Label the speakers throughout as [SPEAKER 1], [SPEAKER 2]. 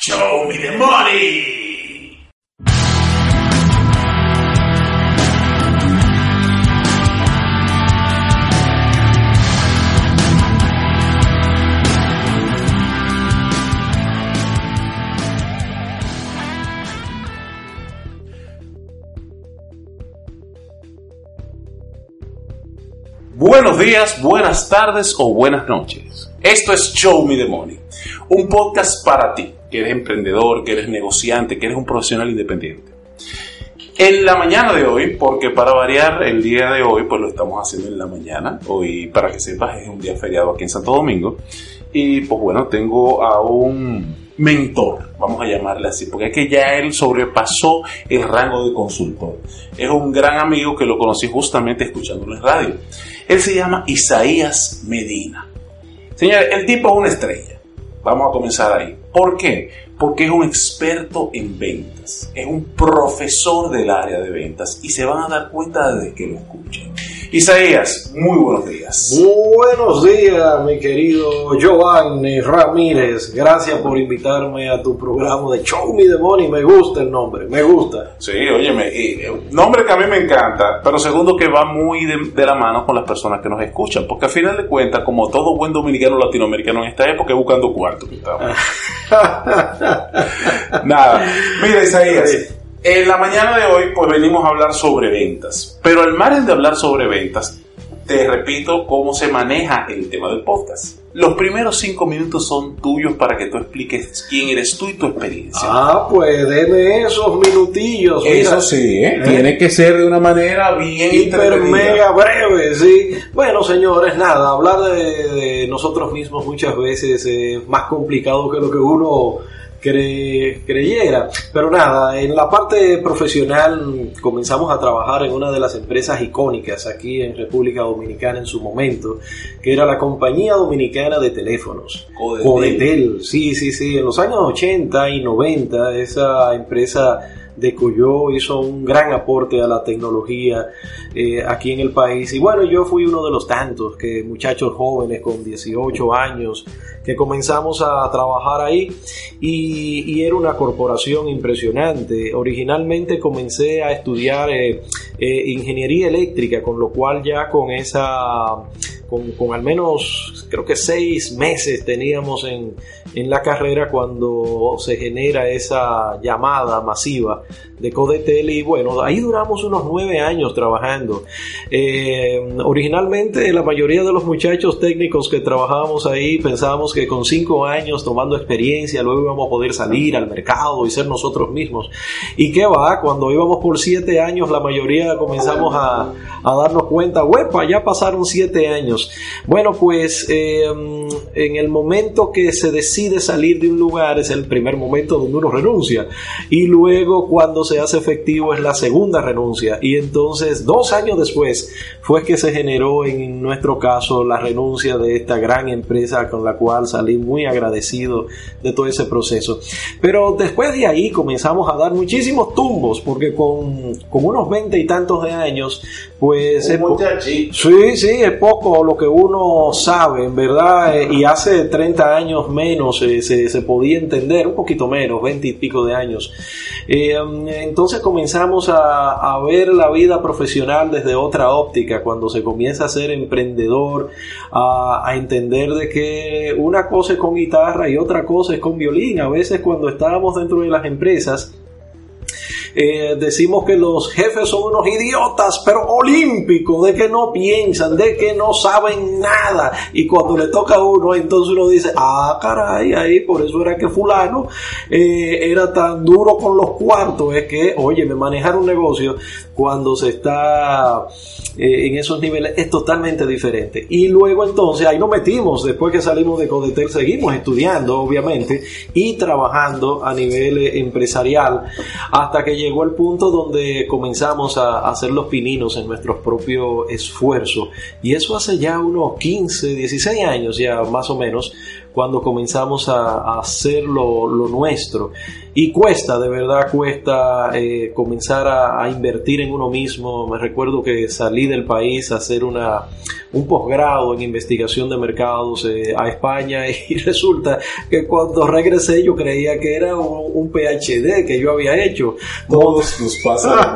[SPEAKER 1] Show me the money. Buenos días, buenas tardes o buenas noches. Esto es Show Me the Money, un podcast para ti, que eres emprendedor, que eres negociante, que eres un profesional independiente. En la mañana de hoy, porque para variar el día de hoy, pues lo estamos haciendo en la mañana. Hoy, para que sepas, es un día feriado aquí en Santo Domingo. Y pues bueno, tengo a un mentor, vamos a llamarle así, porque es que ya él sobrepasó el rango de consultor. Es un gran amigo que lo conocí justamente escuchándolo en radio. Él se llama Isaías Medina. Señores, el tipo es una estrella. Vamos a comenzar ahí. ¿Por qué? Porque es un experto en ventas. Es un profesor del área de ventas y se van a dar cuenta desde que lo escuchen. Isaías, muy buenos días.
[SPEAKER 2] Buenos días, mi querido Giovanni Ramírez. Gracias por invitarme a tu programa de Show Me the Money. Me gusta el nombre, me gusta.
[SPEAKER 1] Sí, óyeme, y, eh, nombre que a mí me encanta, pero segundo que va muy de, de la mano con las personas que nos escuchan, porque al final de cuentas, como todo buen dominicano latinoamericano en esta época, es buscando cuarto. Nada, mira Isaías, en la mañana de hoy pues venimos a hablar sobre ventas, pero al margen de hablar sobre ventas, te repito cómo se maneja el tema del podcast. Los primeros cinco minutos son tuyos para que tú expliques quién eres tú y tu experiencia.
[SPEAKER 2] Ah, pues deme esos minutillos. mira.
[SPEAKER 1] Eso sí, ¿eh? tiene que ser de una manera bien
[SPEAKER 2] Hiper mega breve, sí. Bueno, señores, nada, hablar de, de nosotros mismos muchas veces es más complicado que lo que uno cre- creyera. Pero nada, en la parte profesional comenzamos a trabajar en una de las empresas icónicas aquí en República Dominicana en su momento, que era la Compañía Dominicana de Teléfonos.
[SPEAKER 1] Codetel.
[SPEAKER 2] Codetel, sí, sí, sí. En los años 80 y 90 esa empresa de Cuyo hizo un gran aporte a la tecnología eh, aquí en el país. Y bueno, yo fui uno de los tantos que muchachos jóvenes con 18 años que comenzamos a trabajar ahí y, y era una corporación impresionante. Originalmente comencé a estudiar eh, eh, ingeniería eléctrica, con lo cual ya con esa, con, con al menos creo que seis meses teníamos en, en la carrera cuando se genera esa llamada masiva de Codetel y bueno, ahí duramos unos nueve años trabajando. Eh, originalmente la mayoría de los muchachos técnicos que trabajábamos ahí pensábamos que con cinco años tomando experiencia luego íbamos a poder salir al mercado y ser nosotros mismos. ¿Y qué va? Cuando íbamos por siete años la mayoría comenzamos a, a darnos cuenta, huepa, ya pasaron siete años. Bueno, pues eh, en el momento que se decide salir de un lugar es el primer momento donde uno renuncia. Y luego cuando se hace efectivo es la segunda renuncia. Y entonces dos años después fue que se generó en nuestro caso la renuncia de esta gran empresa con la cual salí muy agradecido de todo ese proceso. Pero después de ahí comenzamos a dar muchísimos tumbos porque con, con unos veinte y tantos de años pues es Sí, sí, es poco lo que uno sabe, en verdad, eh, y hace 30 años menos eh, se, podía entender, un poquito menos, 20 y pico de años. Eh, entonces comenzamos a, a ver la vida profesional desde otra óptica, cuando se comienza a ser emprendedor, a, a entender de que una cosa es con guitarra y otra cosa es con violín. A veces cuando estábamos dentro de las empresas, eh, decimos que los jefes son unos idiotas, pero olímpicos, de que no piensan, de que no saben nada. Y cuando le toca a uno, entonces uno dice, ah, caray, ahí por eso era que fulano eh, era tan duro con los cuartos. Es que, oye, me manejar un negocio cuando se está eh, en esos niveles es totalmente diferente. Y luego entonces ahí nos metimos, después que salimos de Codetel, seguimos estudiando, obviamente, y trabajando a nivel empresarial hasta que llegó el punto donde comenzamos a, hacer los pininos en nuestros propios esfuerzos. Y eso hace ya unos 15, 16 años ya más o menos, cuando comenzamos a, hacer lo, nuestro. Y cuesta, de verdad cuesta eh, comenzar a, invertir en uno mismo. Me recuerdo que salí del país a hacer una, un posgrado en investigación de mercados eh, a España y resulta que cuando regresé yo creía que era un, PhD que yo había hecho.
[SPEAKER 1] Todos nos pasa.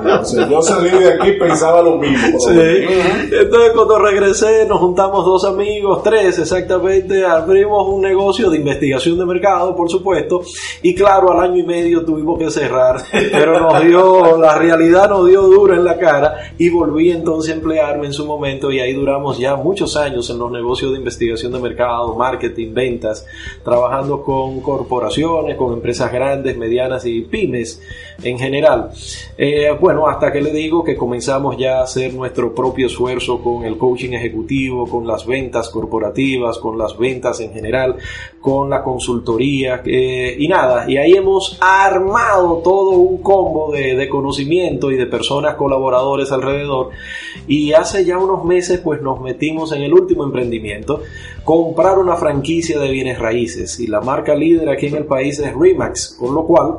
[SPEAKER 1] Yo salí de aquí pensaba lo mismo.
[SPEAKER 2] Entonces cuando regresé nos juntamos dos amigos, tres exactamente, abrimos un negocio de investigación de mercado, por supuesto, y claro, al año y medio tuvimos que cerrar, pero nos dio, la realidad nos dio dura en la cara y volví entonces a emplearme en su momento y ahí duramos ya muchos años en los negocios de investigación de mercado, marketing, ventas, trabajando con corporaciones, con empresas grandes, medianas y pymes en general. Eh, bueno, hasta que le digo que comenzamos ya a hacer nuestro propio esfuerzo con el coaching ejecutivo, con las ventas corporativas, con las ventas en general, con la consultoría eh, y nada. Y ahí hemos armado todo un combo de, de conocimiento y de personas colaboradores alrededor. Y hace ya unos meses pues nos metimos en el último emprendimiento, comprar una franquicia de bienes raíces y la marca líder aquí en el país es Remax, con lo cual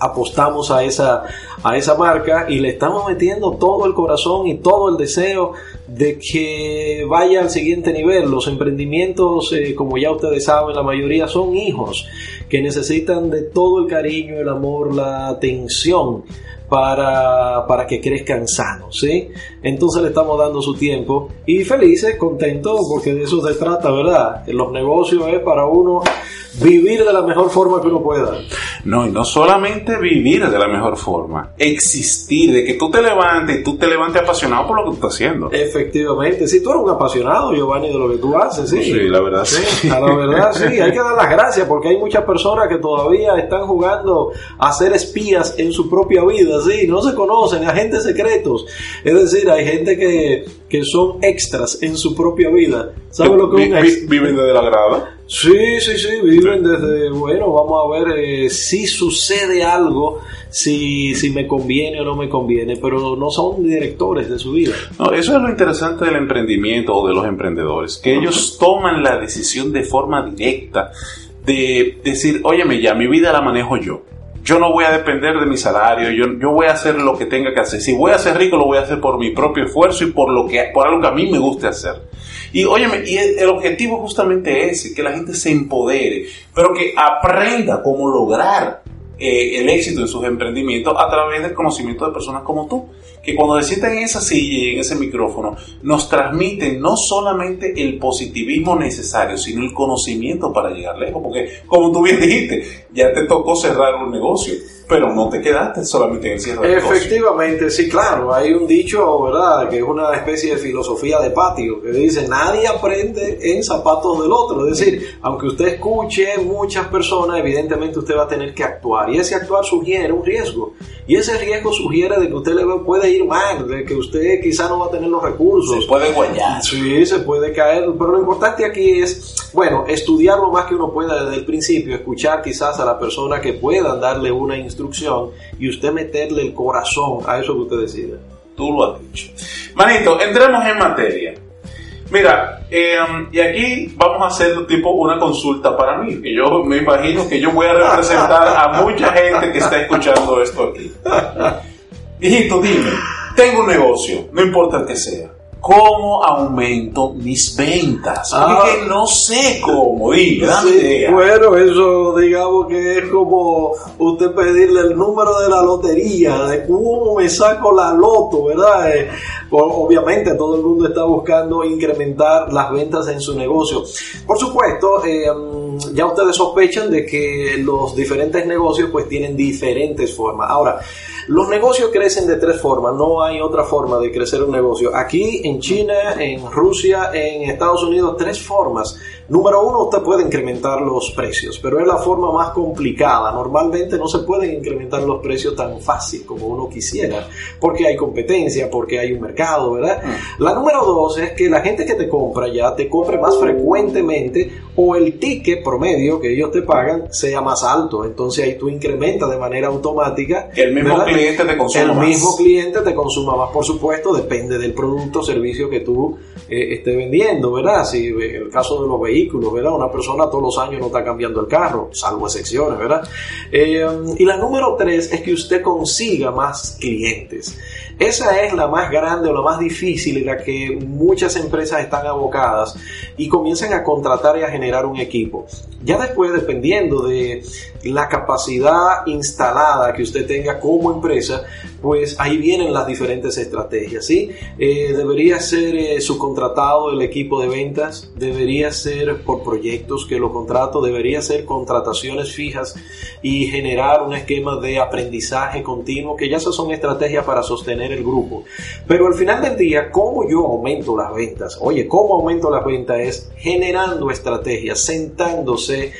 [SPEAKER 2] apostamos a esa, a esa marca y le estamos metiendo todo el corazón y todo el deseo de que vaya al siguiente nivel. Los emprendimientos, eh, como ya ustedes saben, la mayoría son hijos que necesitan de todo el cariño, el amor, la atención para, para que crezcan sanos, ¿sí? Entonces le estamos dando su tiempo y felices, contentos, porque de eso se trata, ¿verdad? Los negocios es para uno vivir de la mejor forma que uno pueda.
[SPEAKER 1] No, y no solamente vivir de la mejor forma, existir, de que tú te levantes y tú te levantes apasionado por lo que tú estás haciendo.
[SPEAKER 2] Efectivamente, si tú eres un apasionado, Giovanni, de lo que tú haces, sí.
[SPEAKER 1] Sí, la verdad sí.
[SPEAKER 2] La verdad sí, hay que dar las gracias porque hay muchas personas que todavía están jugando a ser espías en su propia vida, no se conocen, agentes secretos. Es decir, hay gente que, que son extras en su propia vida. ¿Sabes lo que es
[SPEAKER 1] un ¿Viven de la grada?
[SPEAKER 2] Sí, sí, sí, viven desde, bueno, vamos a ver eh, si sucede algo, si, si me conviene o no me conviene, pero no son directores de su vida.
[SPEAKER 1] No, eso es lo interesante del emprendimiento o de los emprendedores, que ellos toman la decisión de forma directa de decir, óyeme, ya mi vida la manejo yo. Yo no voy a depender de mi salario, yo, yo voy a hacer lo que tenga que hacer. Si voy a ser rico, lo voy a hacer por mi propio esfuerzo y por, lo que, por algo que a mí me guste hacer. Y óyeme, y el, objetivo justamente es que la gente se empodere, pero que aprenda cómo lograr eh, el éxito en sus emprendimientos a través del conocimiento de personas como tú, que cuando se en esa silla y en ese micrófono, nos transmiten no solamente el positivismo necesario, sino el conocimiento para llegar lejos, porque como tú bien dijiste, ya te tocó cerrar un negocio pero no te quedaste solamente en el cierre
[SPEAKER 2] Efectivamente, sí, claro. Hay un dicho, ¿verdad?, que es una especie de filosofía de patio, que dice, nadie aprende en zapatos del otro. Es decir, aunque usted escuche muchas personas, evidentemente usted va a tener que actuar. Y ese actuar sugiere un riesgo. Y ese riesgo sugiere de que usted le puede ir mal, de que usted quizá no va a tener los recursos.
[SPEAKER 1] Se puede guayar.
[SPEAKER 2] Sí, se puede caer. Pero lo importante aquí es, bueno, estudiar lo más que uno pueda desde el principio, escuchar quizás a la persona que pueda darle una instrucción y usted meterle el corazón a eso que usted decide.
[SPEAKER 1] Tú lo has dicho. Manito, entremos en materia. Mira, em, y aquí vamos a hacer tipo una consulta para mí, que yo me imagino que yo voy a representar a mucha gente que está escuchando esto aquí. Hijito, dime, tengo un negocio, no importa el que sea. ¿Cómo aumento mis ventas?
[SPEAKER 2] Ah.
[SPEAKER 1] Porque no sé cómo, dime, dame
[SPEAKER 2] Sí,
[SPEAKER 1] idea.
[SPEAKER 2] bueno, eso digamos que es como usted pedirle el número de la lotería, de cómo me saco la loto, ¿verdad? Eh, obviamente todo el mundo está buscando incrementar las ventas en su negocio. Por supuesto, eh, mm, ya ustedes sospechan de que los diferentes negocios pues tienen diferentes formas. Ahora, los negocios crecen de tres formas, no hay otra forma de crecer un negocio. Aquí en China, en Rusia, en Estados Unidos, tres formas. Número uno, usted puede incrementar los precios, pero es la forma más complicada. Normalmente no se pueden incrementar los precios tan fácil como uno quisiera, porque hay competencia, porque hay un mercado, ¿verdad? La número dos es que la gente que te compra ya te compre más frecuentemente o el ticket promedio que ellos te pagan sea más alto. Entonces ahí tú incrementas de manera automática.
[SPEAKER 1] El mismo
[SPEAKER 2] ¿verdad?
[SPEAKER 1] cliente te consuma
[SPEAKER 2] El
[SPEAKER 1] más.
[SPEAKER 2] mismo cliente te consuma más, por supuesto, depende del producto o servicio que tú eh, estés vendiendo, ¿verdad? Si eh, el caso de los vehículos, ¿verdad? Una persona todos los años no está cambiando el carro, salvo excepciones, ¿verdad? Eh, y la número tres es que usted consiga más clientes. Esa es la más grande o la más difícil en la que muchas empresas están abocadas y comienzan a contratar y a generar un equipo. Ya después, dependiendo de la capacidad instalada que usted tenga como empresa, pues ahí vienen las diferentes estrategias, ¿sí? Eh, debería ser eh, subcontratado el equipo de ventas, debería ser por proyectos que lo contrato, debería ser contrataciones fijas y generar un esquema de aprendizaje continuo, que ya son estrategias para sostener el grupo. Pero al final del día, ¿cómo yo aumento las ventas? Oye, ¿cómo aumento las ventas? Es generando estrategias, sentándose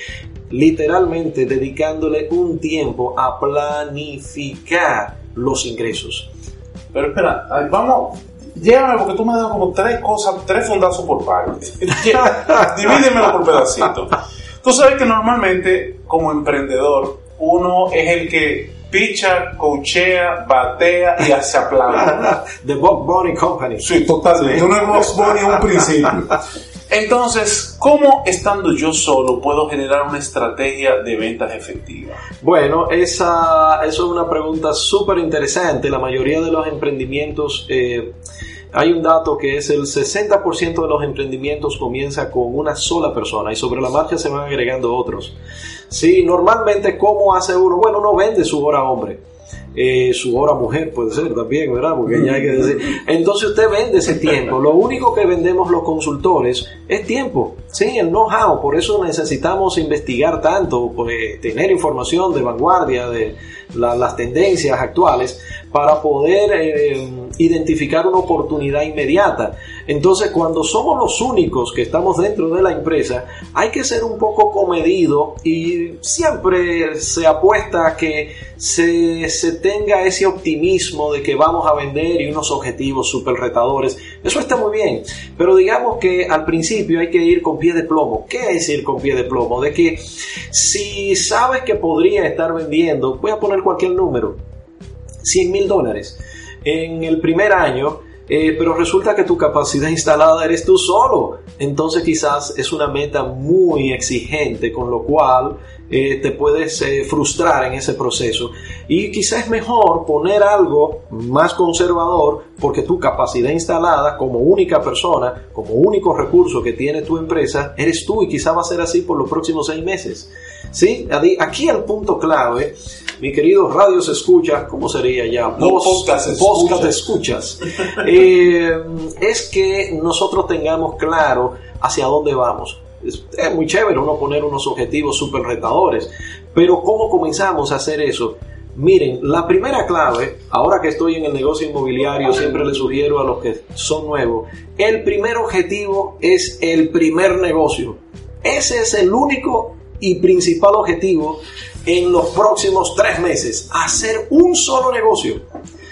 [SPEAKER 2] literalmente dedicándole un tiempo a planificar los ingresos.
[SPEAKER 1] Pero espera, vamos, llévame porque tú me dado como tres cosas, tres fundazos por parte. Divídemelo por pedacitos. Tú sabes que normalmente como emprendedor uno es el que picha, cochea, batea y hace aplaude.
[SPEAKER 2] The Bob Bunny Company.
[SPEAKER 1] Sí, totalmente. Uno es Box Bunny en un principio. Entonces, ¿cómo estando yo solo puedo generar una estrategia de ventas efectiva?
[SPEAKER 2] Bueno, esa, eso es una pregunta súper interesante. La mayoría de los emprendimientos, eh, hay un dato que es el 60% de los emprendimientos comienza con una sola persona y sobre la marcha se van agregando otros. Sí, normalmente, ¿cómo hace uno? Bueno, uno vende su hora hombre. Eh, su hora mujer puede ser también, ¿verdad? Porque ya hay que decir. Entonces usted vende ese tiempo. Lo único que vendemos los consultores es tiempo, sí, el know-how. Por eso necesitamos investigar tanto, pues, tener información de vanguardia, de la- las tendencias actuales, para poder eh, identificar una oportunidad inmediata. Entonces, cuando somos los únicos que estamos dentro de la empresa, hay que ser un poco comedido y siempre se apuesta a que se, se tenga ese optimismo de que vamos a vender y unos objetivos súper retadores. Eso está muy bien, pero digamos que al principio hay que ir con pie de plomo. ¿Qué es ir con pie de plomo? De que si sabes que podría estar vendiendo, voy a poner cualquier número, 100 mil dólares en el primer año, eh, pero resulta que tu capacidad instalada eres tú solo. Entonces quizás es una meta muy exigente, con lo cual eh, te puedes eh, frustrar en ese proceso. Y quizás es mejor poner algo más conservador porque tu capacidad instalada como única persona, como único recurso que tiene tu empresa, eres tú y quizás va a ser así por los próximos seis meses. ¿Sí? Aquí el punto clave, mi querido Radio se escucha, ¿cómo sería ya?
[SPEAKER 1] No, podcast escuchas.
[SPEAKER 2] podcast escuchas. Eh, es que nosotros tengamos claro hacia dónde vamos. Es, es muy chévere uno poner unos objetivos súper retadores, pero ¿cómo comenzamos a hacer eso? Miren, la primera clave, ahora que estoy en el negocio inmobiliario, siempre le sugiero a los que son nuevos, el primer objetivo es el primer negocio. Ese es el único y principal objetivo en los próximos tres meses, hacer un solo negocio.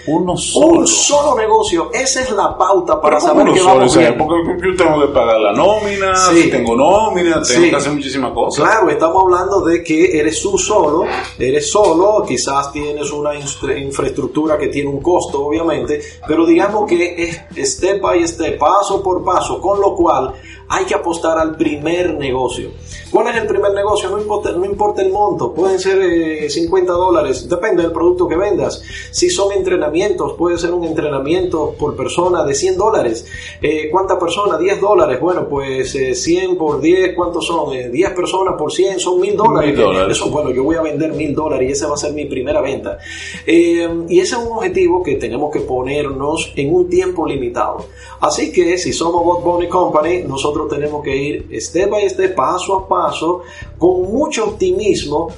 [SPEAKER 1] Uno solo.
[SPEAKER 2] Un solo negocio, esa es la pauta para
[SPEAKER 1] Pero ¿cómo
[SPEAKER 2] saber que
[SPEAKER 1] solo?
[SPEAKER 2] vamos
[SPEAKER 1] O sea,
[SPEAKER 2] bien.
[SPEAKER 1] porque yo tengo que pagar la nómina,
[SPEAKER 2] Sí.
[SPEAKER 1] si tengo nómina, tengo
[SPEAKER 2] Sí.
[SPEAKER 1] que hacer muchísimas cosas.
[SPEAKER 2] Claro, estamos hablando de que eres tú solo, eres solo, quizás tienes una infraestructura que tiene un costo, obviamente, pero digamos que es step by step, paso por paso, con lo cual hay que apostar al primer negocio. ¿Cuál es el primer negocio? No importa, no importa el monto, pueden ser 50 eh, dólares, depende del producto que vendas. Si son entrenamientos, puede ser un entrenamiento por persona de 100 dólares. Eh, ¿Cuántas personas? 10 dólares. Bueno, pues 100 por 10, ¿cuántos son? 10 personas por 100 son 1000 dólares. dólares. Eso, bueno, yo voy a vender 1000 dólares y esa va a ser mi primera venta. y ese es un objetivo que tenemos que ponernos en un tiempo limitado. Así que si somos Bot Bunny Company, nosotros tenemos que ir step by step, paso a paso, con mucho optimismo,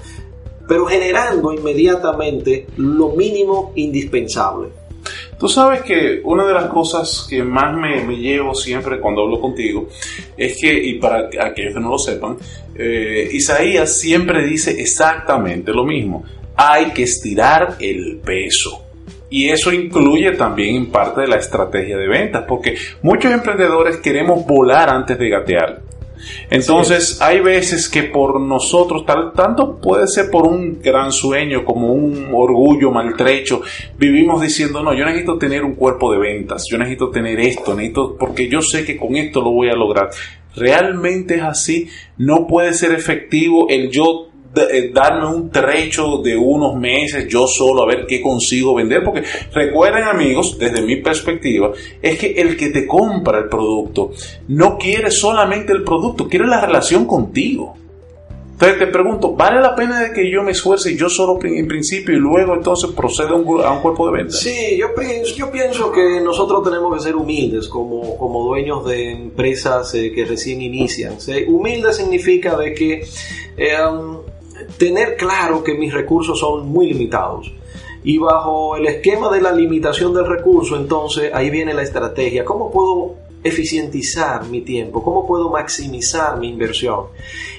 [SPEAKER 2] pero generando inmediatamente lo mínimo indispensable.
[SPEAKER 1] Tú sabes que una de las cosas que más me, llevo siempre cuando hablo contigo es que, y para aquellos que no lo sepan, eh, Isaías siempre dice exactamente lo mismo. Hay que estirar el peso. Y eso incluye también en parte de la estrategia de ventas, porque muchos emprendedores queremos volar antes de gatear. Entonces, hay veces que por nosotros, tal, tanto puede ser por un gran sueño como un orgullo maltrecho, vivimos diciendo, no, yo necesito tener un cuerpo de ventas, yo necesito tener esto, necesito, porque yo sé que con esto lo voy a lograr. Realmente es así, no puede ser efectivo el yo darme un trecho de unos meses yo solo a ver qué consigo vender. Porque recuerden amigos, desde mi perspectiva, es que el que te compra el producto no quiere solamente el producto, quiere la relación contigo. Entonces te pregunto, ¿vale la pena de que yo me esfuerce yo solo en principio y luego entonces proceda a un, cuerpo de venta?
[SPEAKER 2] Sí, yo pienso, yo pienso que nosotros tenemos que ser humildes como, como dueños de empresas eh, que recién inician. Humilde significa de que eh, tener claro que mis recursos son muy limitados. Y bajo el esquema de la limitación del recurso, entonces ahí viene la estrategia. ¿Cómo puedo eficientizar mi tiempo? ¿Cómo puedo maximizar mi inversión?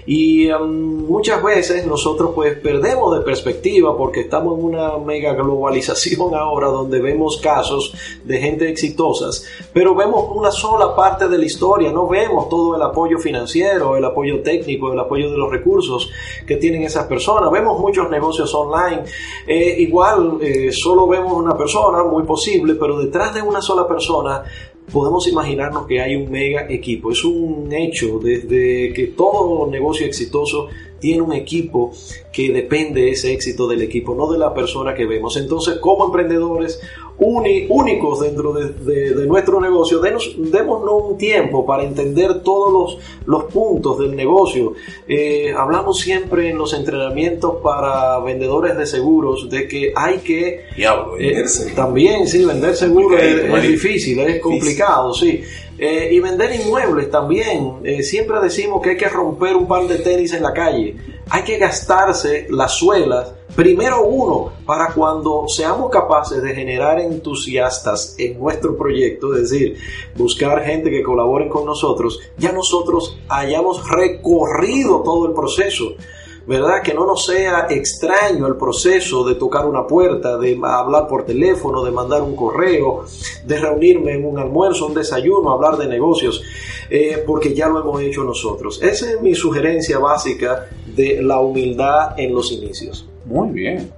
[SPEAKER 2] Y um, muchas veces nosotros pues perdemos de perspectiva porque estamos en una mega globalización ahora donde vemos casos de gente exitosas, pero vemos una sola parte de la historia, no vemos todo el apoyo financiero, el apoyo técnico, el apoyo de los recursos que tienen esas personas. Vemos muchos negocios online, eh, igual eh, solo vemos una persona, muy posible, pero detrás de una sola persona podemos imaginarnos que hay un mega equipo. Es un hecho desde que todo negocio exitoso tiene un equipo que depende de ese éxito del equipo, no de la persona que vemos. Entonces, como emprendedores únicos dentro de, nuestro negocio, denos, démonos un tiempo para entender todos los, los puntos del negocio. Eh, hablamos siempre en los entrenamientos para vendedores de seguros de que hay que...
[SPEAKER 1] Diablo,
[SPEAKER 2] eh, también, sí, vender seguros es, difícil, es complicado, sí. Eh, y vender inmuebles también. siempre decimos que hay que romper un par de tenis en la calle. Hay que gastarse las suelas Primero uno, para cuando seamos capaces de generar entusiastas en nuestro proyecto, es decir, buscar gente que colaboren con nosotros, ya nosotros hayamos recorrido todo el proceso. ¿Verdad? Que no nos sea extraño el proceso de tocar una puerta, de hablar por teléfono, de mandar un correo, de reunirme en un almuerzo, un desayuno, hablar de negocios, eh, porque ya lo hemos hecho nosotros. Esa es mi sugerencia básica de la humildad en los inicios.
[SPEAKER 1] Muy bien.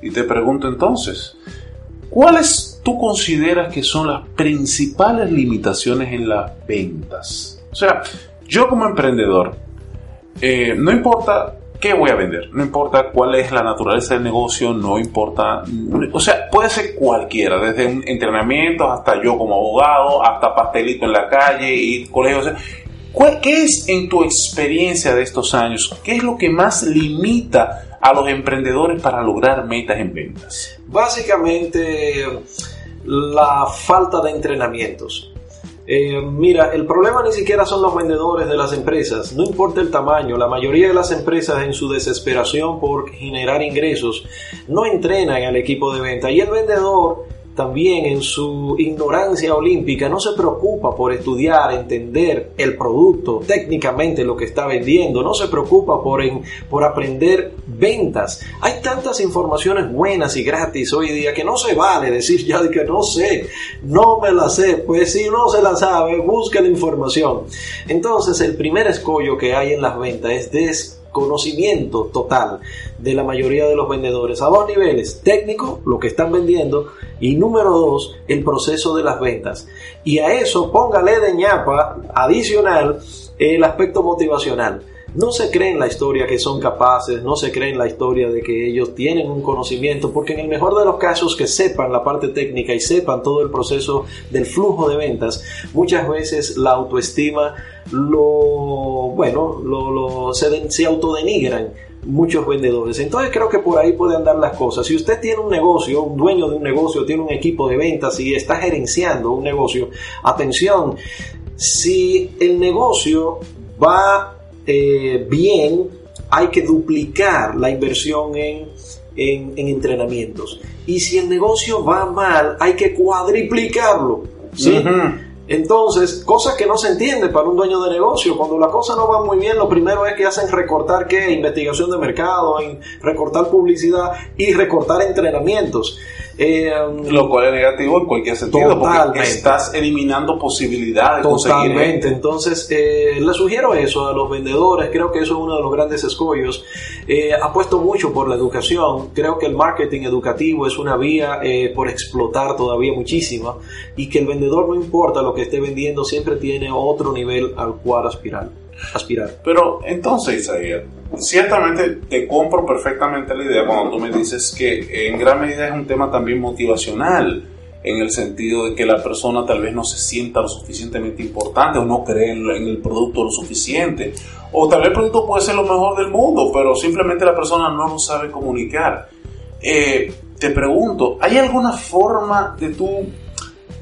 [SPEAKER 1] Y te pregunto entonces, ¿cuáles tú consideras que son las principales limitaciones en las ventas? O sea, yo como emprendedor, eh, no importa qué voy a vender, no importa cuál es la naturaleza del negocio, no importa, o sea, puede ser cualquiera, desde un entrenamiento hasta yo como abogado, hasta pastelito en la calle y colegio. O ¿Qué es en tu experiencia de estos años? ¿Qué es lo que más limita a los emprendedores para lograr metas en ventas?
[SPEAKER 2] Básicamente la falta de entrenamientos. Eh, mira, el problema ni siquiera son los vendedores de las empresas, no importa el tamaño, la mayoría de las empresas en su desesperación por generar ingresos no entrenan al equipo de venta. Y el vendedor también en su ignorancia olímpica no se preocupa por estudiar, entender el producto, técnicamente lo que está vendiendo, no se preocupa por, por aprender ventas. Hay tantas informaciones buenas y gratis hoy día que no se vale decir ya de que no sé, no me la sé, pues si no se la sabe, busca la información. Entonces el primer escollo que hay en las ventas es des conocimiento total de la mayoría de los vendedores a dos niveles, técnico, lo que están vendiendo, y número dos, el proceso de las ventas. Y a eso póngale de ñapa adicional el aspecto motivacional no se creen la historia que son capaces, no se creen la historia de que ellos tienen un conocimiento, porque en el mejor de los casos que sepan la parte técnica y sepan todo el proceso del flujo de ventas, muchas veces la autoestima lo, bueno, lo, se, se autodenigran muchos vendedores. Entonces creo que por ahí pueden andar las cosas. Si usted tiene un negocio, un dueño de un negocio, tiene un equipo de ventas y está gerenciando un negocio, atención, si el negocio va eh, bien, hay que duplicar la inversión en, en, entrenamientos. Y si el negocio va mal, hay que cuadriplicarlo. ¿sí? Entonces, cosas que no se entiende para un dueño de negocio. Cuando la cosa no va muy bien, lo primero es que hacen recortar qué? Investigación de mercado, recortar publicidad y recortar entrenamientos.
[SPEAKER 1] Eh, lo cual es negativo en cualquier sentido, porque estás eliminando posibilidades.
[SPEAKER 2] Totalmente. Entonces, eh, le sugiero eso a los vendedores. Creo que eso es uno de los grandes escollos. Eh, apuesto mucho por la educación. Creo que el marketing educativo es una vía eh, por explotar todavía muchísima y que el vendedor no importa lo que esté vendiendo, siempre tiene otro nivel al cual aspirar aspirar.
[SPEAKER 1] Pero entonces, Isaías, ciertamente te compro perfectamente la idea cuando tú me dices que en gran medida es un tema también motivacional, en el sentido de que la persona tal vez no se sienta lo suficientemente importante o no cree en el producto lo suficiente, o tal vez el producto puede ser lo mejor del mundo, pero simplemente la persona no lo sabe comunicar. Eh, te pregunto, ¿hay alguna forma de tú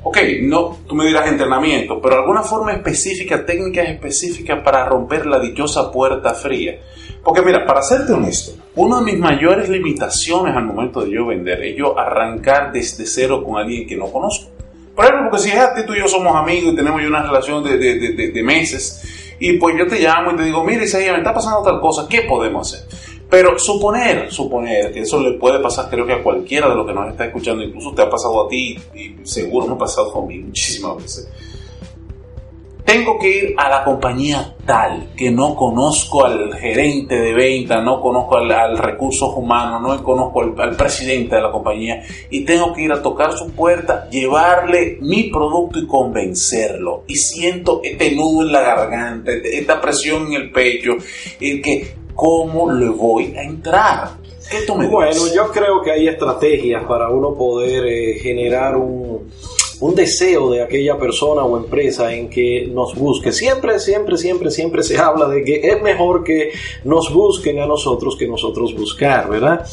[SPEAKER 1] ok, no, tú me dirás entrenamiento, pero alguna forma específica, técnica específica para romper la dichosa puerta fría. Porque mira, para serte honesto, una de mis mayores limitaciones al momento de yo vender es yo arrancar desde cero con alguien que no conozco. Por ejemplo, porque si es a ti, tú y yo somos amigos y tenemos una relación de, de, de, meses, y pues yo te llamo y te digo, mira Isaías, me está pasando tal cosa, ¿qué podemos hacer? Pero suponer, suponer que eso le puede pasar creo que a cualquiera de los que nos está escuchando, incluso te ha pasado a ti y seguro me ha pasado conmigo muchísimas veces. Tengo que ir a la compañía tal, que no conozco al gerente de venta, no conozco al, recursos humanos, no conozco al, al, presidente de la compañía y tengo que ir a tocar su puerta, llevarle mi producto y convencerlo. Y siento este nudo en la garganta, esta presión en el pecho, y que cómo le voy a entrar.
[SPEAKER 2] ¿Qué tú me bueno, yo creo que hay estrategias para uno poder eh, generar un, un deseo de aquella persona o empresa en que nos busque. Siempre, siempre, siempre, siempre se habla de que es mejor que nos busquen a nosotros que nosotros buscar, ¿verdad?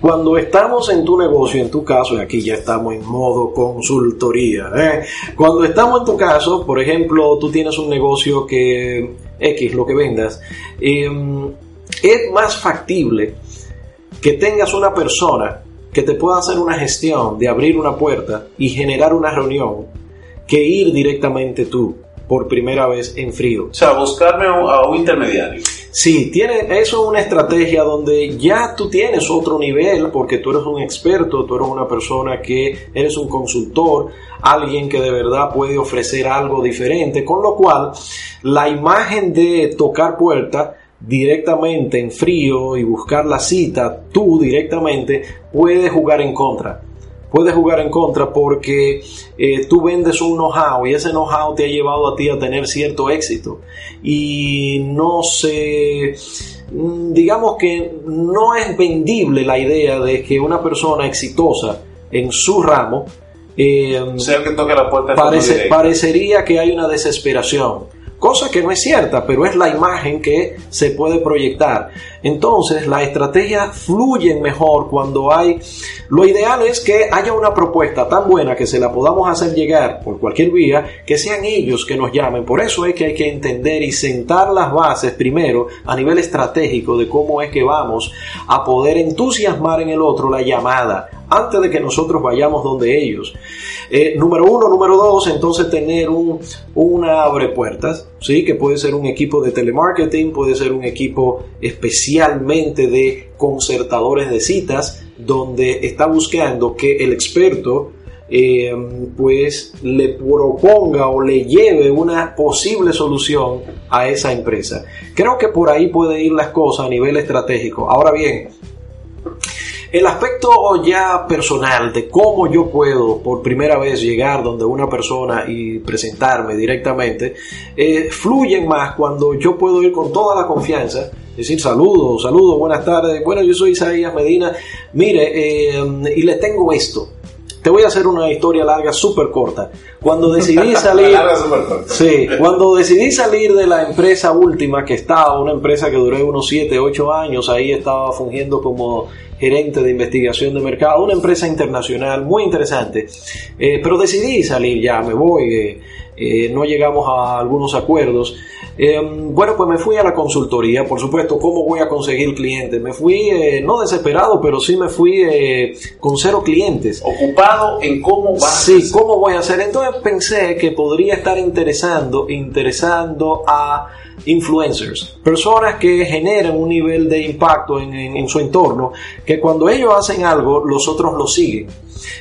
[SPEAKER 2] Cuando estamos en tu negocio, en tu caso, y aquí ya estamos en modo consultoría, ¿eh? cuando estamos en tu caso, por ejemplo, tú tienes un negocio que X, lo que vendas, eh, es más factible que tengas una persona que te pueda hacer una gestión de abrir una puerta y generar una reunión que ir directamente tú por primera vez en frío.
[SPEAKER 1] O sea, buscarme a un intermediario.
[SPEAKER 2] Sí, tiene, eso es una estrategia donde ya tú tienes otro nivel porque tú eres un experto, tú eres una persona que eres un consultor, alguien que de verdad puede ofrecer algo diferente, con lo cual la imagen de tocar puerta directamente en frío y buscar la cita, tú directamente puedes jugar en contra. Puedes jugar en contra porque eh, tú vendes un know-how y ese know-how te ha llevado a ti a tener cierto éxito. Y no se, mm, digamos que no es vendible la idea de que una persona exitosa en su ramo
[SPEAKER 1] eh, sea que toque la puerta
[SPEAKER 2] parecería que hay una desesperación cosa que no es cierta, pero es la imagen que se puede proyectar. Entonces, la estrategia fluye mejor cuando hay... Lo ideal es que haya una propuesta tan buena que se la podamos hacer llegar por cualquier vía, que sean ellos que nos llamen. Por eso es que hay que entender y sentar las bases primero a nivel estratégico de cómo es que vamos a poder entusiasmar en el otro la llamada antes de que nosotros vayamos donde ellos. Eh, número uno, número dos, entonces tener un, una abre puertas, ¿sí? que puede ser un equipo de telemarketing, puede ser un equipo especialmente de concertadores de citas, donde está buscando que el experto eh, pues le proponga o le lleve una posible solución a esa empresa. Creo que por ahí puede ir las cosas a nivel estratégico. Ahora bien, el aspecto ya personal de cómo yo puedo por primera vez llegar donde una persona y presentarme directamente, eh, fluyen más cuando yo puedo ir con toda la confianza decir saludos, saludos, buenas tardes. Bueno, yo soy Isaías Medina. Mire, eh, y le tengo esto. Te voy a hacer una historia larga, súper corta. Cuando decidí salir, sí, cuando decidí salir de la empresa última que estaba, una empresa que duré unos 7, 8 años, ahí estaba fungiendo como gerente de investigación de mercado, una empresa internacional muy interesante. Eh, pero decidí salir ya, me voy, eh, eh, no llegamos a algunos acuerdos. bueno, pues me fui a la consultoría, por supuesto, ¿cómo voy a conseguir clientes? Me fui, no desesperado, pero sí me fui con cero clientes.
[SPEAKER 1] Ocupado en cómo va.
[SPEAKER 2] Sí, cómo voy a hacer. Entonces pensé que podría estar interesando, interesando a influencers, personas que generan un nivel de impacto en, su entorno, que cuando ellos hacen algo, los otros lo siguen.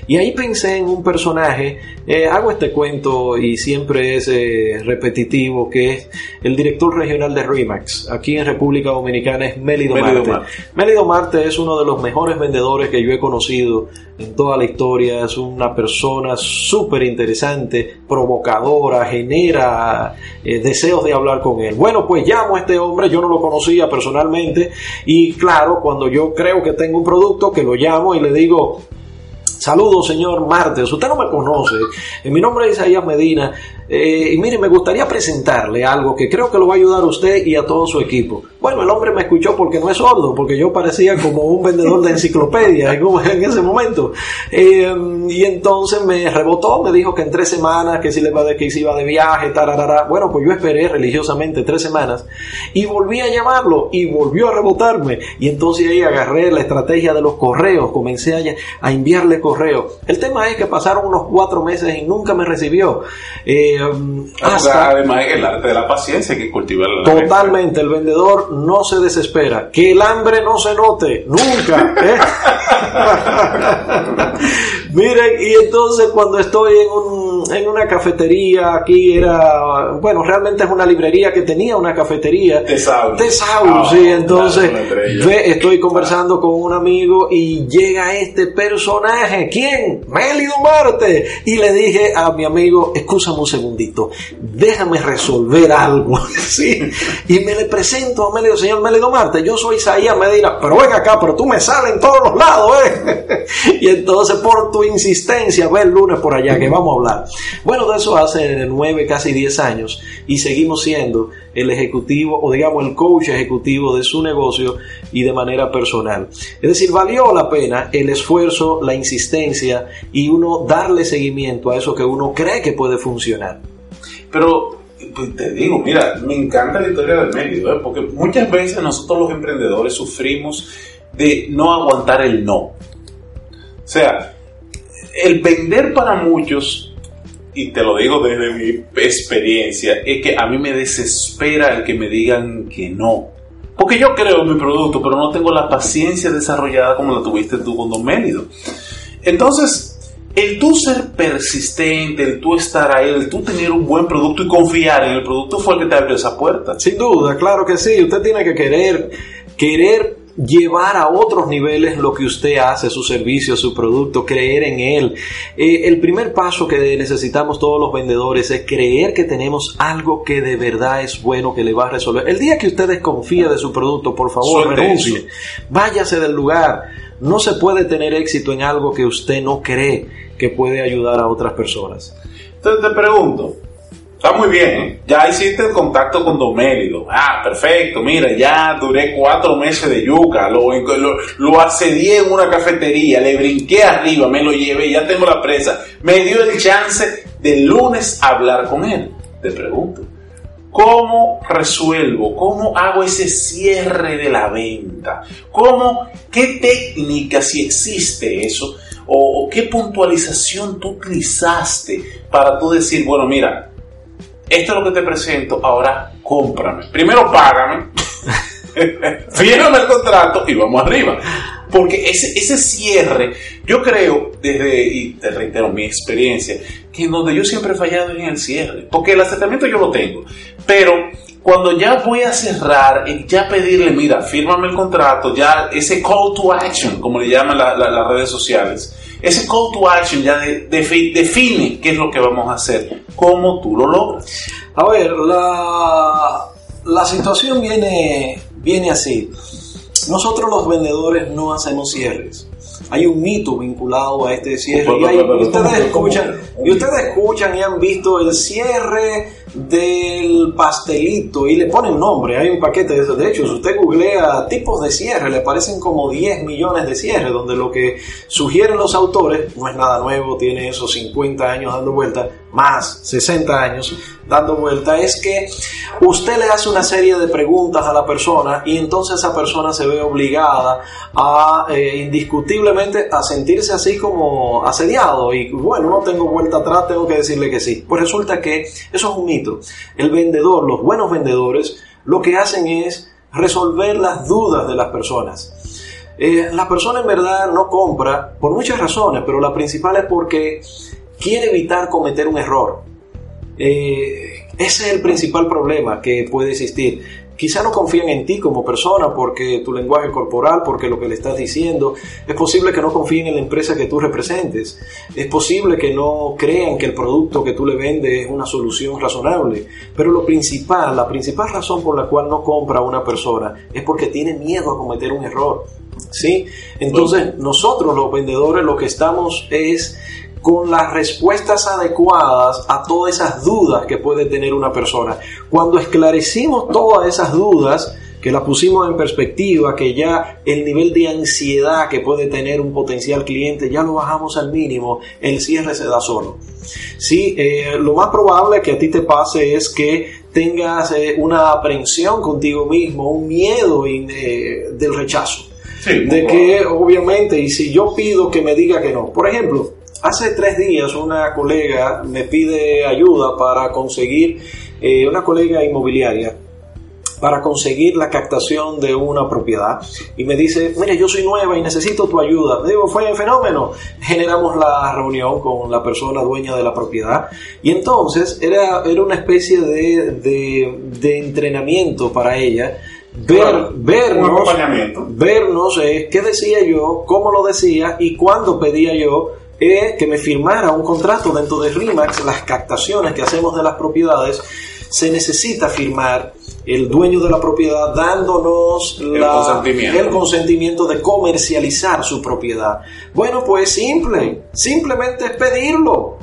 [SPEAKER 2] Y ahí pensé en un personaje, eh, hago este cuento y siempre es eh, repetitivo, que es el director regional de Remax, aquí en República Dominicana es Melido, Marte. Melido Marte es uno de los mejores vendedores que yo he conocido en toda la historia, es una persona súper interesante, provocadora, genera eh, deseos de hablar con él. Bueno, pues llamo a este hombre, yo no lo conocía personalmente y claro, cuando yo creo que tengo un producto, que lo llamo y le digo, Saludos, señor Martes. Usted no me conoce. Mi nombre es Isaías Medina. Eh, y mire, me gustaría presentarle algo que creo que lo va a ayudar a usted y a todo su equipo. Bueno, el hombre me escuchó porque no es sordo, porque yo parecía como un vendedor de enciclopedia en ese momento. Eh, y entonces me rebotó, me dijo que en tres semanas, que si le que si iba de viaje, tararara. Bueno, pues yo esperé religiosamente tres semanas y volví a llamarlo y volvió a rebotarme. Y entonces ahí agarré la estrategia de los correos, comencé a, a enviarle correos. El tema es que pasaron unos cuatro meses y nunca me recibió. Eh,
[SPEAKER 1] además, el arte de la paciencia hay que cultivarla.
[SPEAKER 2] Totalmente, el vendedor no se desespera. Que el hambre no se note, nunca. ¿eh? Miren, y entonces cuando estoy en, un, en una cafetería, aquí era, bueno, realmente es una librería que tenía una cafetería.
[SPEAKER 1] Tesaurus.
[SPEAKER 2] Tesaurus, sí, ah, entonces estoy conversando con un amigo y llega este personaje. ¿Quién? Mélido Marte. Y le dije a mi amigo, escúchame un segundito, déjame resolver algo. ¿sí? Y me le presento a Mélido, señor Mélido Marte, yo soy Isaías Medina, pero ven acá, pero tú me sales en todos los lados, ¿eh? y entonces por tu insistencia, ve el lunes por allá, que vamos a hablar. Bueno, de eso hace nueve, casi diez años, y seguimos siendo el ejecutivo, o digamos el coach ejecutivo de su negocio y de manera personal. Es decir, valió la pena el esfuerzo, la insistencia y uno darle seguimiento a eso que uno cree que puede funcionar.
[SPEAKER 1] Pero pues te digo, mira, me encanta la historia del medio, ¿eh? porque muchas veces nosotros los emprendedores sufrimos de no aguantar el no. O sea, el vender para muchos, y te lo digo desde mi experiencia, es que a mí me desespera el que me digan que no. Porque yo creo en mi producto, pero no tengo la paciencia desarrollada como la tuviste tú con Don Mélido. Entonces, el tú ser persistente, el tú estar ahí, el tú tener un buen producto y confiar en el producto fue el que te abrió esa puerta.
[SPEAKER 2] Sin duda, claro que sí. Usted tiene que querer, querer llevar a otros niveles lo que usted hace, su servicio, su producto, creer en él. Eh, el primer paso que necesitamos todos los vendedores es creer que tenemos algo que de verdad es bueno, que le va a resolver. El día que usted desconfía de su producto, por favor, renuncie. Váyase del lugar. No se puede tener éxito en algo que usted no cree que puede ayudar a otras personas.
[SPEAKER 1] Entonces te pregunto, Está muy bien, ¿eh? ya hiciste el contacto con Domélido. Ah, perfecto, mira, ya duré cuatro meses de yuca, lo, lo, en una cafetería, le brinqué arriba, me lo llevé, ya tengo la presa. Me dio el chance de lunes hablar con él. Te pregunto, ¿cómo resuelvo? ¿Cómo hago ese cierre de la venta? ¿Cómo, qué técnica, si existe eso? O, o qué puntualización tú utilizaste para tú decir, bueno, mira, esto es lo que te presento, ahora cómprame. Primero págame. Fírmame el contrato y vamos arriba. Porque ese, ese cierre, yo creo, desde, y te reitero mi experiencia, que en donde yo siempre he fallado es en el cierre. Porque el acercamiento yo lo tengo. Pero cuando ya voy a cerrar, ya pedirle, mira, fírmame el contrato, ya ese call to action, como le llaman las redes sociales, ese call to action ya define qué es lo que vamos a hacer, cómo tú lo logras.
[SPEAKER 2] A ver, la, la situación viene, viene así. Nosotros los vendedores no hacemos cierres. Hay un mito vinculado a este cierre. Y, ustedes escuchan, y ustedes escuchan y han visto el cierre del pastelito y le ponen nombre, hay un paquete de eso. De hecho, si usted googlea tipos de cierre, le aparecen como 10 millones de cierres, donde lo que sugieren los autores no es nada nuevo, tiene esos 50 años dando vuelta, más 60 años dando vuelta, es que usted le hace una serie de preguntas a la persona y entonces esa persona se ve obligada a eh, indiscutiblemente a sentirse así como asediado y bueno, no tengo vuelta atrás, tengo que decirle que sí. Pues resulta que eso es un mito. El vendedor, los buenos vendedores, lo que hacen es resolver las dudas de las personas. Eh, la persona en verdad no compra por muchas razones, pero la principal es porque quiere evitar cometer un error. Eh, ese es el principal problema que puede existir. Quizá no confían en ti como persona porque tu lenguaje corporal, porque lo que le estás diciendo. Es posible que no confíen en la empresa que tú representes. Es posible que no crean que el producto que tú le vendes es una solución razonable. Pero lo principal, la principal razón por la cual no compra una persona es porque tiene miedo a cometer un error. ¿Sí? Entonces, nosotros los vendedores lo que estamos es con las respuestas adecuadas a todas esas dudas que puede tener una persona. Cuando esclarecimos todas esas dudas, que las pusimos en perspectiva, que ya el nivel de ansiedad que puede tener un potencial cliente ya lo bajamos al mínimo, el cierre se da solo. Sí, eh, lo más probable que a ti te pase es que tengas eh, una aprensión contigo mismo, un miedo eh, del rechazo. de que obviamente, y si yo pido que me diga que no, por ejemplo, Hace tres días una colega me pide ayuda para conseguir, eh, una colega inmobiliaria, para conseguir la captación de una propiedad y me dice, mire, yo soy nueva y necesito tu ayuda. Me digo, fue un fenómeno. Generamos la reunión con la persona dueña de la propiedad y entonces era, era una especie de, de, entrenamiento para ella. Ver, vernos, vernos eh, qué decía yo, cómo lo decía y cuándo pedía yo que me firmara un contrato dentro de RIMAX, las captaciones que hacemos de las propiedades, se necesita firmar el dueño de la propiedad dándonos el, consentimiento. el consentimiento de comercializar su propiedad. Bueno, pues simple, simplemente es pedirlo.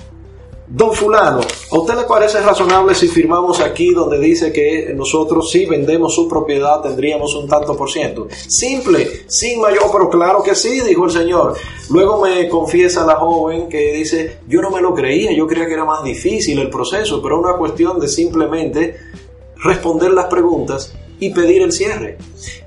[SPEAKER 2] Don fulano, ¿a usted le parece razonable si firmamos aquí donde dice que nosotros si vendemos su propiedad tendríamos un tanto por ciento? Simple, sin mayor, pero claro que sí, dijo el señor. Luego me confiesa la joven que dice, yo no me lo creía, yo creía que era más difícil el proceso, pero una cuestión de simplemente responder las preguntas y pedir el cierre.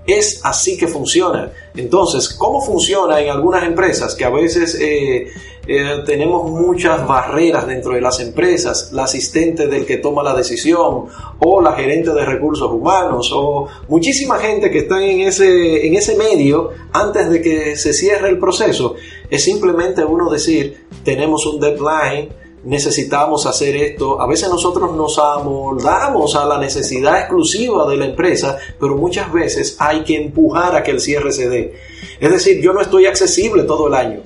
[SPEAKER 2] Es así que funciona. Entonces, ¿cómo funciona en algunas empresas que a veces eh, eh, tenemos muchas barreras dentro de las empresas? La asistente del que toma la decisión o la gerente de recursos humanos o muchísima gente que está en ese, en ese medio antes de que se cierre el proceso. Es simplemente uno decir, tenemos un deadline, necesitamos hacer esto. A veces nosotros nos amoldamos a la necesidad exclusiva de la empresa, pero muchas veces hay que empujar a que el cierre se dé. Es decir, yo no estoy accesible todo el año.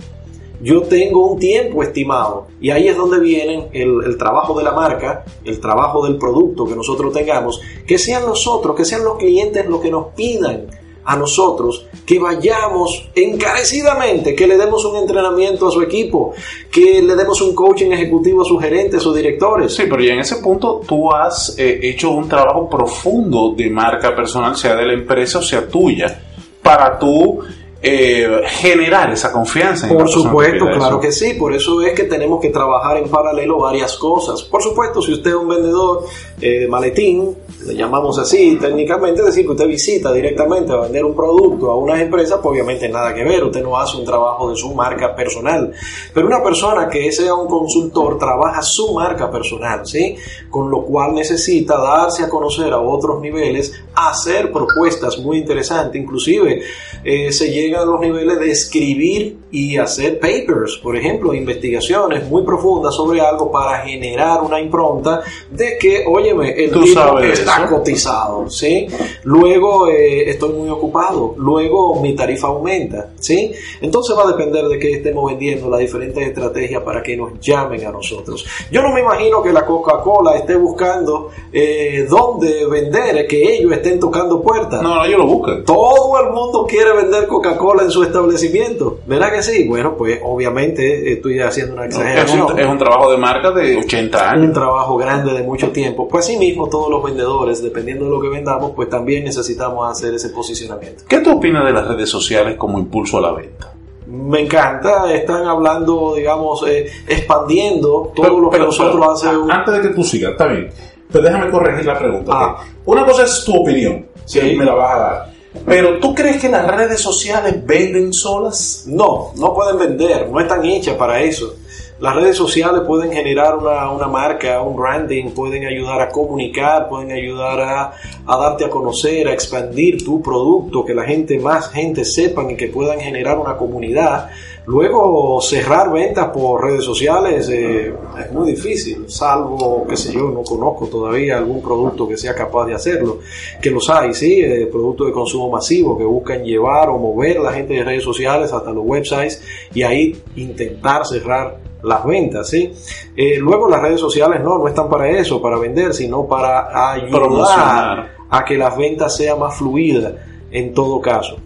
[SPEAKER 2] Yo tengo un tiempo estimado y ahí es donde viene el, el trabajo de la marca, el trabajo del producto que nosotros tengamos, que sean nosotros, que sean los clientes los que nos pidan a nosotros que vayamos encarecidamente, que le demos un entrenamiento a su equipo, que le demos un coaching ejecutivo a sus gerentes, sus directores.
[SPEAKER 1] Sí, pero ya en ese punto tú has eh, hecho un trabajo profundo de marca personal, sea de la empresa o sea tuya, para tú eh, generar esa confianza.
[SPEAKER 2] por supuesto, claro que sí, por eso es que tenemos que trabajar en paralelo varias cosas. Por supuesto, si usted es un vendedor eh, de maletín, le llamamos así técnicamente, es decir, que usted visita directamente a vender un producto a una empresa, pues obviamente nada que ver, usted no hace un trabajo de su marca personal. Pero una persona que sea un consultor trabaja su marca personal, ¿sí? Con lo cual necesita darse a conocer a otros niveles hacer propuestas muy interesantes, inclusive eh, se llega a los niveles de escribir y hacer papers, por ejemplo, investigaciones muy profundas sobre algo para generar una impronta de que, óyeme, el libro está cotizado, ¿sí? Luego eh, estoy muy ocupado, luego mi tarifa aumenta, ¿sí? Entonces va a depender de que estemos vendiendo las diferentes estrategias para que nos llamen a nosotros. Yo no me imagino que la Coca-Cola esté buscando eh, dónde vender, que ellos estén tocando puertas.
[SPEAKER 1] No, ellos lo buscan.
[SPEAKER 2] Todo el mundo quiere vender Coca-Cola en su establecimiento, ¿verdad que sí? Bueno, pues obviamente estoy haciendo una exageración.
[SPEAKER 1] es, un, trabajo de marca de 80 años.
[SPEAKER 2] Un trabajo grande de mucho tiempo. Pues sí mismo todos los vendedores, dependiendo de lo que vendamos, pues también necesitamos hacer ese posicionamiento.
[SPEAKER 1] ¿Qué tú opinas de las redes sociales como impulso a la venta?
[SPEAKER 2] me encanta, están hablando, digamos, eh, expandiendo todo lo que nosotros hacemos.
[SPEAKER 1] Antes de que tú sigas, está bien, pero déjame corregir la pregunta. Ah. Una cosa es tu opinión, si me la vas a dar. Pero ¿tú crees que las redes sociales venden solas?
[SPEAKER 2] No, no pueden vender, no están hechas para eso. Las redes sociales pueden generar una, marca, un branding, pueden ayudar a comunicar, pueden ayudar a, darte a conocer, a expandir tu producto, que la gente, más gente sepan y que puedan generar una comunidad. Luego cerrar ventas por redes sociales eh, es muy difícil, salvo, qué sé yo, no conozco todavía algún producto que sea capaz de hacerlo, que los hay, sí, eh, productos de consumo masivo que buscan llevar o mover a la gente de redes sociales hasta los websites y ahí intentar cerrar las ventas, ¿sí? Eh, luego las redes sociales no, no están para eso, para vender, sino para ayudar a que las ventas sean más fluidas en todo caso.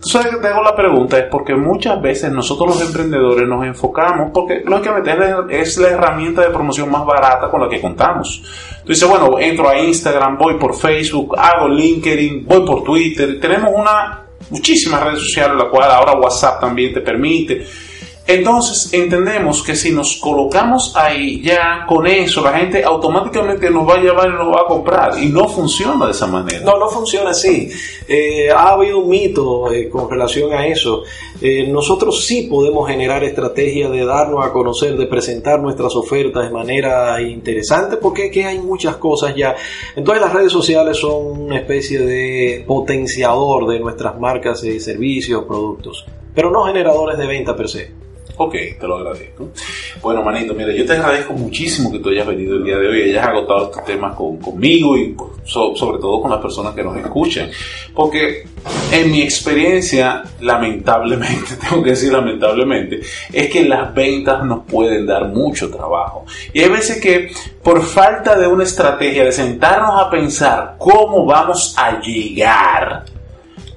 [SPEAKER 1] Tú sabes que tengo la pregunta, es porque muchas veces nosotros los emprendedores nos enfocamos, porque lógicamente es la herramienta de promoción más barata con la que contamos. Tú dices, bueno, entro a Instagram, voy por Facebook, hago LinkedIn, voy por Twitter, tenemos una, muchísimas redes sociales, la cual ahora WhatsApp también te permite. Entonces entendemos que si nos colocamos ahí ya con eso, la gente automáticamente nos va a llevar y nos va a comprar. Y no funciona de esa manera.
[SPEAKER 2] No, no funciona así. Eh, ha habido un mito eh, con relación a eso. Eh, nosotros sí podemos generar estrategias de darnos a conocer, de presentar nuestras ofertas de manera interesante, porque que hay muchas cosas ya. Entonces las redes sociales son una especie de potenciador de nuestras marcas y servicios, productos, pero no generadores de venta per se.
[SPEAKER 1] Ok, te lo agradezco. Bueno, manito, mira, yo te agradezco muchísimo que tú hayas venido el día de hoy hayas agotado estos temas conmigo y pues, sobre todo con las personas que nos escuchan. Porque en mi experiencia, lamentablemente, tengo que decir lamentablemente, es que las ventas nos pueden dar mucho trabajo. Y hay veces que por falta de una estrategia, de sentarnos a pensar cómo vamos a llegar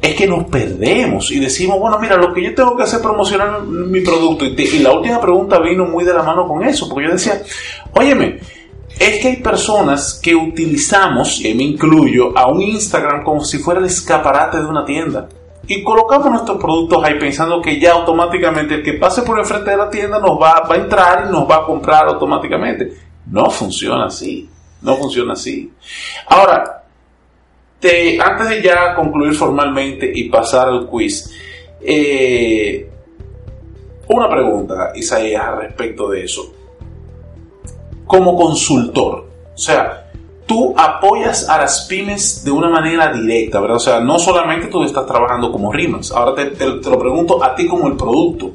[SPEAKER 1] es que nos perdemos y decimos, bueno, mira, lo que yo tengo que hacer es promocionar mi producto. Y, la última pregunta vino muy de la mano con eso, porque yo decía, óyeme, es que hay personas que utilizamos, y me incluyo, a un Instagram como si fuera el escaparate de una tienda. Y colocamos nuestros productos ahí pensando que ya automáticamente el que pase por el frente de la tienda nos va, va a entrar y nos va a comprar automáticamente. No funciona así. No funciona así. Ahora, antes de ya concluir formalmente y pasar al quiz, eh, una pregunta, Isaías, respecto de eso. Como consultor, o sea, tú apoyas a las pymes de una manera directa, ¿verdad? O sea, no solamente tú estás trabajando como Rimas, ahora te lo pregunto a ti como el producto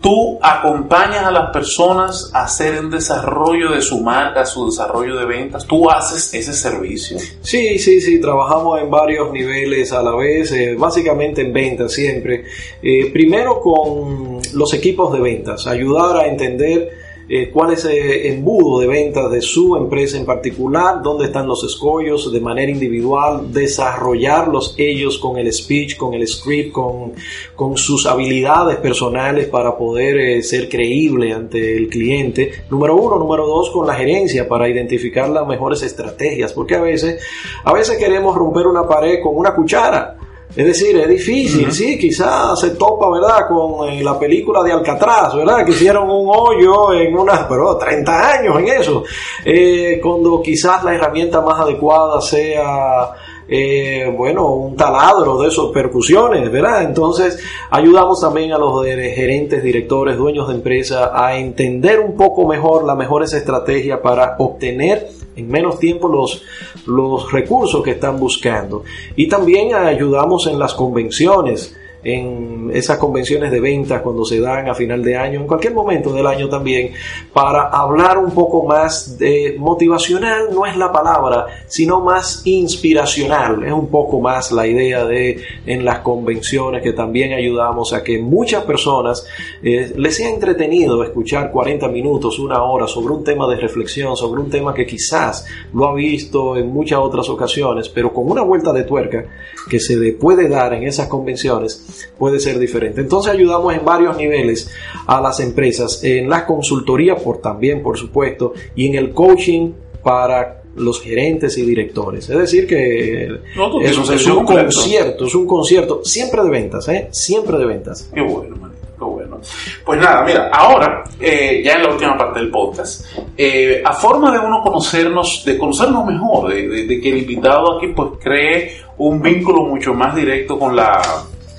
[SPEAKER 1] tú acompañas a las personas a hacer un desarrollo de su marca, su desarrollo de ventas, tú haces ese servicio.
[SPEAKER 2] Sí, sí, sí, trabajamos en varios niveles a la vez, eh, básicamente en ventas siempre. Eh, primero con los equipos de ventas, ayudar a entender eh, cuál es el embudo de ventas de su empresa en particular, dónde están los escollos de manera individual, desarrollarlos ellos con el speech, con el script, con, con sus habilidades personales para poder eh, ser creíble ante el cliente. Número uno, número dos, con la gerencia para identificar las mejores estrategias, porque a veces, a veces queremos romper una pared con una cuchara es decir, es difícil, sí, quizás se topa, ¿verdad? Con eh, la película de Alcatraz, ¿verdad? Que hicieron un hoyo en unas, pero 30 años en eso. Eh, cuando quizás la herramienta más adecuada sea, eh, bueno, un taladro de esos percusiones, ¿verdad? Entonces, ayudamos también a los gerentes, directores, dueños de empresa a entender un poco mejor las mejores estrategias para obtener en menos tiempo los, los recursos que están buscando. Y también ayudamos en las convenciones en esas convenciones de ventas cuando se dan a final de año, en cualquier momento del año también, para hablar un poco más de motivacional, no es la palabra, sino más inspiracional, es un poco más la idea de en las convenciones que también ayudamos a que muchas personas eh, les sea entretenido escuchar 40 minutos, una hora sobre un tema de reflexión, sobre un tema que quizás lo ha visto en muchas otras ocasiones, pero con una vuelta de tuerca que se le puede dar en esas convenciones, puede ser diferente. Entonces ayudamos en varios niveles a las empresas, en la consultoría por también, por supuesto, y en el coaching para los gerentes y directores. Es decir, que es, un concierto, es un concierto siempre de ventas, ¿eh? siempre de ventas.
[SPEAKER 1] Qué bueno, manito, qué bueno. Pues nada, mira, ahora, eh, ya en la última parte del podcast, eh, a forma de uno conocernos, de conocernos mejor, de que el invitado aquí pues cree un vínculo mucho más directo con la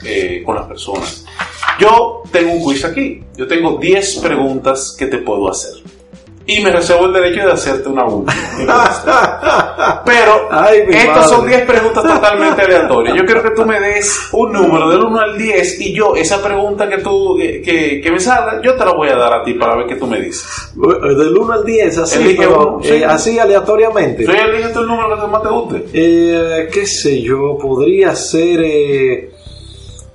[SPEAKER 1] eh, con las personas. Yo tengo un quiz aquí. Yo tengo 10 preguntas que te puedo hacer. Y me reservo el derecho de hacerte una última. Pero estas son 10 preguntas totalmente aleatorias. Yo quiero que tú me des un número del 1 al 10 y yo, esa pregunta que tú que, que me salga, yo te la voy a dar a ti para ver qué tú me dices.
[SPEAKER 2] Del 1 al 10, así, eh, así aleatoriamente.
[SPEAKER 1] Elige el número que más te guste.
[SPEAKER 2] Eh, qué sé yo, podría ser... Eh,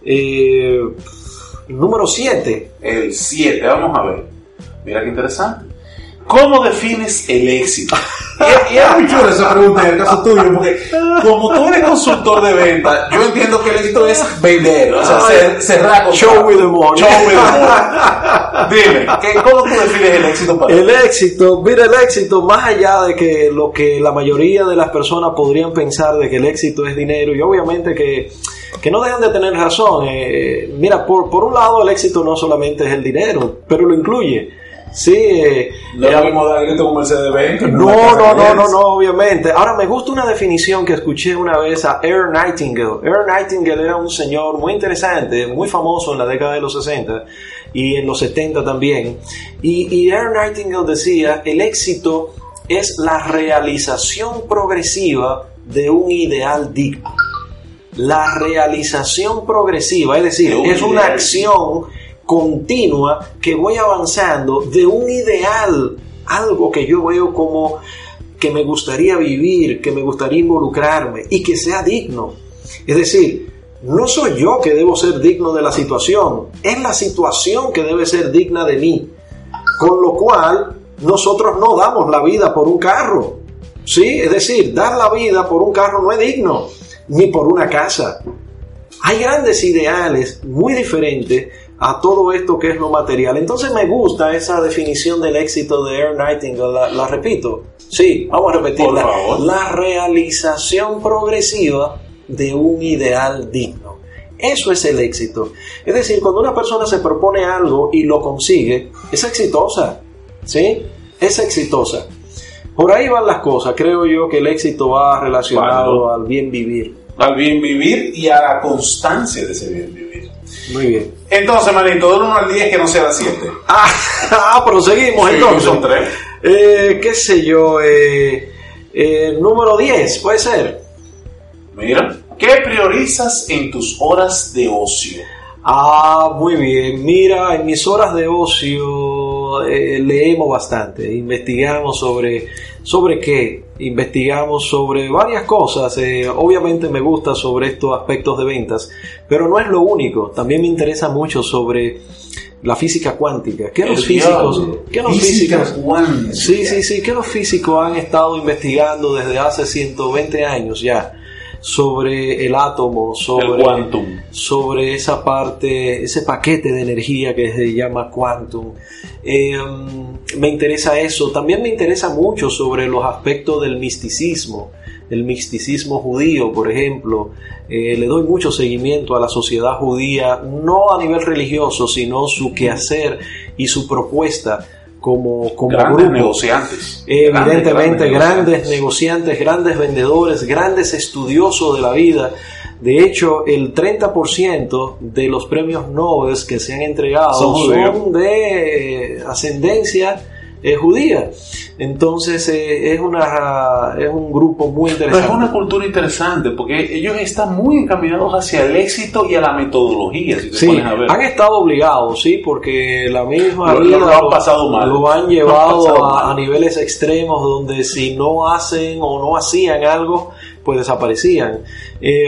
[SPEAKER 2] eh, número 7.
[SPEAKER 1] El 7, vamos a ver. Mira qué interesante. ¿Cómo defines el éxito? y, es muy chulo esa pregunta en el caso tuyo, porque como tú eres consultor de venta, yo entiendo que el éxito es vender, o sea, cerrar con
[SPEAKER 2] show with the money.
[SPEAKER 1] Show with the money. Dime, ¿cómo tú defines el éxito para
[SPEAKER 2] El éxito, mira, el éxito, más allá de que lo que la mayoría de las personas podrían pensar de que el éxito es dinero, y obviamente que que no dejan de tener razón. Eh, mira, por, por un lado el éxito no solamente es el dinero, pero lo incluye. Sí, eh,
[SPEAKER 1] no, eh, de
[SPEAKER 2] no, no, no, no, no, obviamente. Ahora me gusta una definición que escuché una vez a Earl Nightingale. Earl Nightingale era un señor muy interesante, muy famoso en la década de los 60 y en los 70 también. Y, y Earl Nightingale decía, el éxito es la realización progresiva de un ideal digno la realización progresiva, es decir, es una acción continua que voy avanzando de un ideal, algo que yo veo como que me gustaría vivir, que me gustaría involucrarme y que sea digno. Es decir, no soy yo que debo ser digno de la situación, es la situación que debe ser digna de mí. Con lo cual, nosotros no damos la vida por un carro. ¿Sí? Es decir, dar la vida por un carro no es digno ni por una casa. Hay grandes ideales muy diferentes a todo esto que es lo material. Entonces me gusta esa definición del éxito de Air Nightingale, la, repito. Sí, vamos a repetirla. La realización progresiva de un ideal digno. Eso es el éxito. Es decir, cuando una persona se propone algo y lo consigue, es exitosa. ¿Sí? Es exitosa. Por ahí van las cosas. Creo yo que el éxito va relacionado al bien vivir.
[SPEAKER 1] Al bien vivir y a la constancia de ese bien vivir.
[SPEAKER 2] Muy bien.
[SPEAKER 1] Entonces, manito, del 1 al 10 que no sea 7.
[SPEAKER 2] Ah, ah, proseguimos entonces.
[SPEAKER 1] Son 3.
[SPEAKER 2] Eh, ¿Qué sé yo? Eh, eh, número 10, puede ser.
[SPEAKER 1] Mira, ¿qué priorizas en tus horas de ocio?
[SPEAKER 2] Ah, muy bien. Mira, en mis horas de ocio eh, leemos bastante, investigamos sobre, sobre qué, investigamos sobre varias cosas. Eh, obviamente me gusta sobre estos aspectos de ventas, pero no es lo único. También me interesa mucho sobre la física cuántica. ¿Qué los físicos? ¿Qué los físicos? Sí, sí, sí. ¿Qué los físicos han estado investigando desde hace 120 años ya? Sobre el átomo, sobre, sobre esa parte, ese paquete de energía que se llama quantum. Em, me interesa eso. También me interesa mucho sobre los aspectos del misticismo, el misticismo judío, por ejemplo. Eh, le doy mucho seguimiento a la sociedad judía, no a nivel religioso, sino su quehacer y su propuesta como, como
[SPEAKER 1] grandes negociantes.
[SPEAKER 2] Evidentemente, grandes, negociantes, grandes vendedores, grandes estudiosos de la vida. De hecho, el 30% de los premios Nobel que se han entregado son, de ascendencia eh, judía. Entonces eh, es, una, es un grupo muy interesante.
[SPEAKER 1] es una cultura interesante porque ellos están muy encaminados hacia el éxito y a la metodología. Si te
[SPEAKER 2] sí,
[SPEAKER 1] pones a ver.
[SPEAKER 2] han estado obligados, sí, porque la misma
[SPEAKER 1] Lo-
[SPEAKER 2] vida
[SPEAKER 1] lo han pasado mal.
[SPEAKER 2] lo han
[SPEAKER 1] Lo han
[SPEAKER 2] llevado a niveles extremos donde si no hacen o no hacían algo, pues desaparecían. Eh,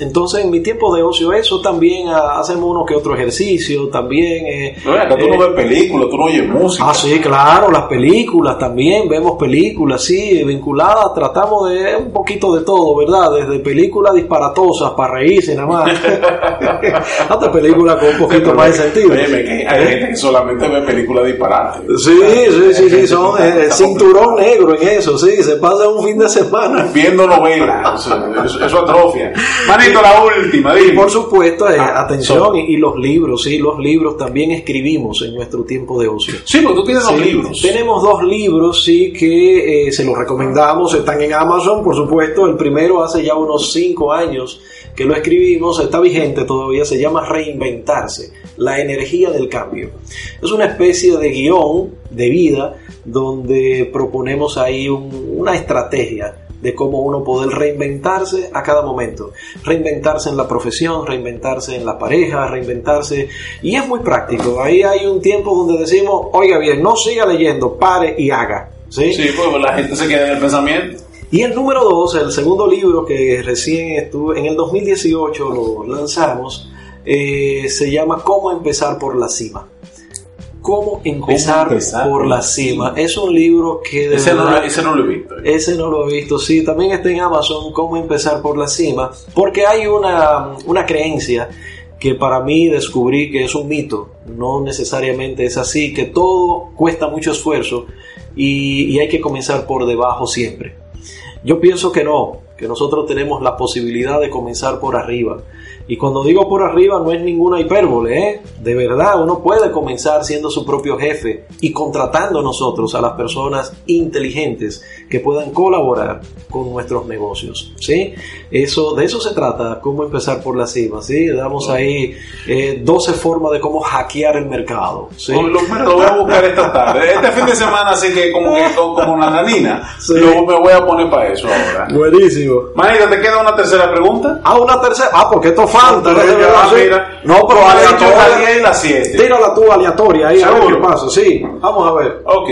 [SPEAKER 2] entonces en mi tiempo de ocio eso también ah, hacemos uno que otro ejercicio, también... eh,
[SPEAKER 1] No, acá tú
[SPEAKER 2] eh,
[SPEAKER 1] no ves películas, tú no oyes música.
[SPEAKER 2] Ah, sí, claro, las películas también, vemos películas, sí, vinculadas, tratamos de un poquito de todo, ¿verdad? Desde películas disparatosas para reírse nada más, hasta películas con un poquito más de sentido.
[SPEAKER 1] Que hay gente que solamente ve películas disparadas.
[SPEAKER 2] Sí, sí, sí, sí, son eh, cinturón negro en eso, sí, se pasa un fin de semana.
[SPEAKER 1] Viendo novelas, eso, eso- eso Manito, la última,
[SPEAKER 2] Y por supuesto, eh,
[SPEAKER 1] Ah,
[SPEAKER 2] atención, y, y los libros, sí, los libros también escribimos en nuestro tiempo de ocio.
[SPEAKER 1] Sí, porque tú tienes dos
[SPEAKER 2] Sí,
[SPEAKER 1] libros.
[SPEAKER 2] Tenemos dos libros, sí, que eh, se los recomendamos, están en Amazon, por supuesto. El primero hace ya unos cinco años que lo escribimos, está vigente todavía, se llama Reinventarse, la energía del cambio. Es una especie de guion de vida donde proponemos ahí un- una estrategia de cómo uno poder reinventarse a cada momento. Reinventarse en la profesión, reinventarse en la pareja, reinventarse. Y es muy práctico. Ahí hay un tiempo donde decimos, oiga bien, no siga leyendo, pare y haga. ¿Sí?
[SPEAKER 1] Sí, pues la gente se queda en el pensamiento.
[SPEAKER 2] Y el número dos, el segundo libro que recién estuve, en el 2018 lo lanzamos, eh, se llama Cómo empezar por la cima. Cómo empezar,
[SPEAKER 1] empezar
[SPEAKER 2] por la cima. Es un libro que de
[SPEAKER 1] Ese no,
[SPEAKER 2] verdad-
[SPEAKER 1] ese no lo he visto.
[SPEAKER 2] ese no lo he visto, sí, también está en Amazon, cómo empezar por la cima, porque hay una, una creencia que para mí descubrí que es un mito, no necesariamente es así, que todo cuesta mucho esfuerzo y, y hay que comenzar por debajo siempre. Yo pienso que no, que nosotros tenemos la posibilidad de comenzar por arriba. Y cuando digo por arriba no es ninguna hipérbole, ¿eh? De verdad, uno puede comenzar siendo su propio jefe y contratando nosotros a las personas inteligentes que puedan colaborar con nuestros negocios, ¿sí? Eso, de eso se trata, cómo empezar por la cima, ¿sí? Damos ahí eh, 12 formas de cómo hackear el mercado, ¿sí?
[SPEAKER 1] Lo, lo- voy a buscar esta tarde. Este fin de semana, así que como que como, una nanina,
[SPEAKER 2] Sí.
[SPEAKER 1] lo- me voy a poner para eso ahora.
[SPEAKER 2] Buenísimo.
[SPEAKER 1] Manito, ¿te queda una tercera pregunta?
[SPEAKER 2] Ah, una tercera. Ah, porque esto
[SPEAKER 1] mira.
[SPEAKER 2] no, pero aleatoria.
[SPEAKER 1] la 10 y la 7.
[SPEAKER 2] Tírala tú aleatoria ahí, a ver
[SPEAKER 1] Seguro.
[SPEAKER 2] qué pasa. Sí, vamos a ver.
[SPEAKER 1] Ok.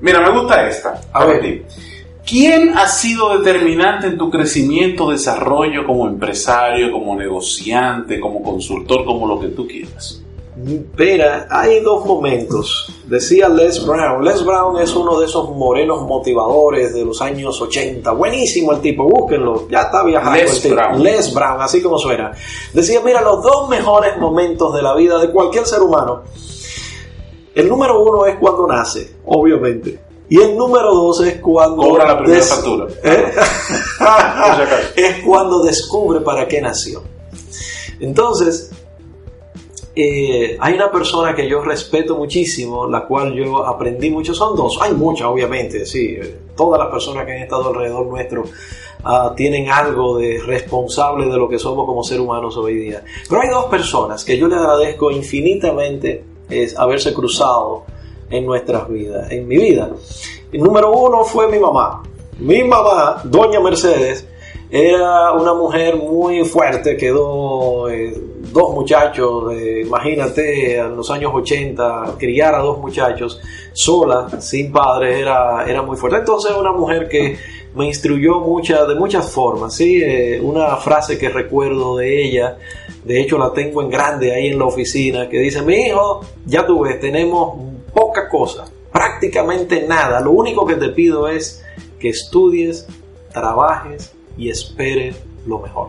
[SPEAKER 1] Mira, me gusta esta.
[SPEAKER 2] A ver.
[SPEAKER 1] ti. ¿Quién ha sido determinante en tu crecimiento, desarrollo como empresario, como negociante, como consultor, como lo que tú quieras?
[SPEAKER 2] Espera, hay dos momentos. Decía Les Brown. Les Brown es uno de esos morenos motivadores de los años 80. Buenísimo el tipo, búsquenlo. Ya está viajando
[SPEAKER 1] Les
[SPEAKER 2] el tipo.
[SPEAKER 1] Brown.
[SPEAKER 2] Les Brown, así como suena. Decía, mira, los dos mejores momentos de la vida de cualquier ser humano. El número uno es cuando nace, obviamente. Y el número dos es cuando...
[SPEAKER 1] Cobra la primera factura.
[SPEAKER 2] ¿Eh?
[SPEAKER 1] Acaso.
[SPEAKER 2] es cuando descubre para qué nació. Entonces, eh, hay una persona que yo respeto muchísimo, la cual yo aprendí mucho, son dos, hay muchas obviamente, sí, todas las personas que han estado alrededor nuestro ah, tienen algo de responsable de lo que somos como seres humanos hoy día. Pero hay dos personas que yo le agradezco infinitamente es haberse cruzado en nuestras vidas, en mi vida. El número uno fue mi mamá. Mi mamá, doña Mercedes, era una mujer muy fuerte, quedó eh, dos muchachos, eh, imagínate, en los años 80, criar a dos muchachos sola, sin padre, era, era muy fuerte. Entonces una mujer que me instruyó mucha, de muchas formas, ¿sí? Eh, una frase que recuerdo de ella, de hecho la tengo en grande ahí en la oficina, que dice, mi hijo, ya tú ves, tenemos poca cosa, prácticamente nada, lo único que te pido es que estudies, trabajes y esperes lo mejor.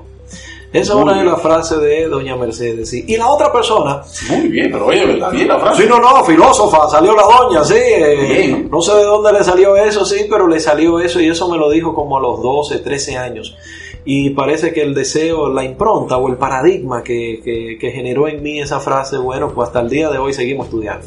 [SPEAKER 2] Esa es una de las frases de doña Mercedes. ¿sí? Y la otra persona,
[SPEAKER 1] Muy bien, pero oye, ¿verdad? Bien la frase.
[SPEAKER 2] sí, no, no, filósofa, salió la doña, sí. eh, no sé de dónde le salió eso, sí, pero le salió eso y eso me lo dijo como a los 12, 13 años. Y parece que el deseo, la impronta o el paradigma que, que- que generó en mí esa frase, bueno, pues hasta el día de hoy seguimos estudiando.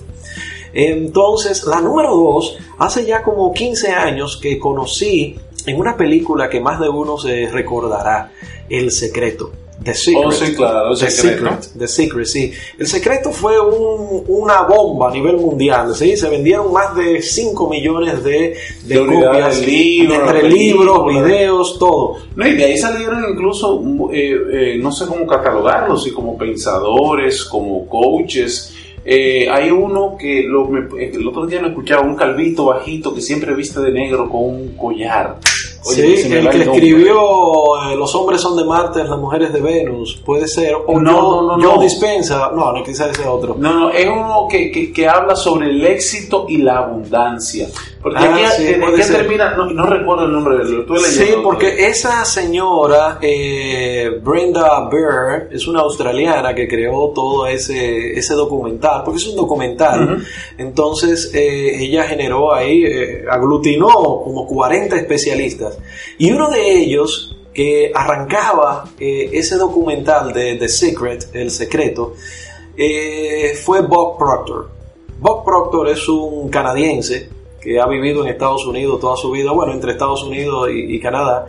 [SPEAKER 2] Entonces, la número dos, hace ya como 15 años que conocí en una película que más de uno se recordará, El Secreto. The Secret.
[SPEAKER 1] Oh, sí, claro,
[SPEAKER 2] The
[SPEAKER 1] secreto.
[SPEAKER 2] Secret, The Secret, sí. El secreto fue un- una bomba a nivel mundial, ¿sí? Se vendieron más de 5 millones de, de,
[SPEAKER 1] De unidades
[SPEAKER 2] copias,
[SPEAKER 1] de libros,
[SPEAKER 2] entre libros, videos, todo.
[SPEAKER 1] No, y de ahí salieron incluso, eh, eh, no sé cómo catalogarlos, y como pensadores, como coaches. Eh, hay uno que lo- me- el otro día lo escuchaba, un calvito bajito que siempre viste de negro con un collar. Oye,
[SPEAKER 2] sí, el que escribió eh, Los hombres son de Marte, las mujeres de Venus, puede ser. O
[SPEAKER 1] No,
[SPEAKER 2] Joe-
[SPEAKER 1] no, no, no.
[SPEAKER 2] Dispensa, no, no, quizás ese otro.
[SPEAKER 1] No, no, es uno que, que, que habla sobre el éxito y la abundancia. Porque
[SPEAKER 2] Ah,
[SPEAKER 1] aquí,
[SPEAKER 2] sí,
[SPEAKER 1] eh, aquí termina, no, no recuerdo el nombre de él, tú
[SPEAKER 2] Sí, porque esa señora, eh, Brenda Bear, es una australiana que creó todo ese, ese documental, porque es un documental.
[SPEAKER 1] Ujú.
[SPEAKER 2] Entonces, eh, ella generó ahí, eh, aglutinó como 40 especialistas. Y uno de ellos, que arrancaba eh, ese documental de The Secret, El Secreto, eh, fue Bob Proctor. Bob Proctor es un canadiense que ha vivido en Estados Unidos toda su vida, bueno, entre Estados Unidos y, y Canadá.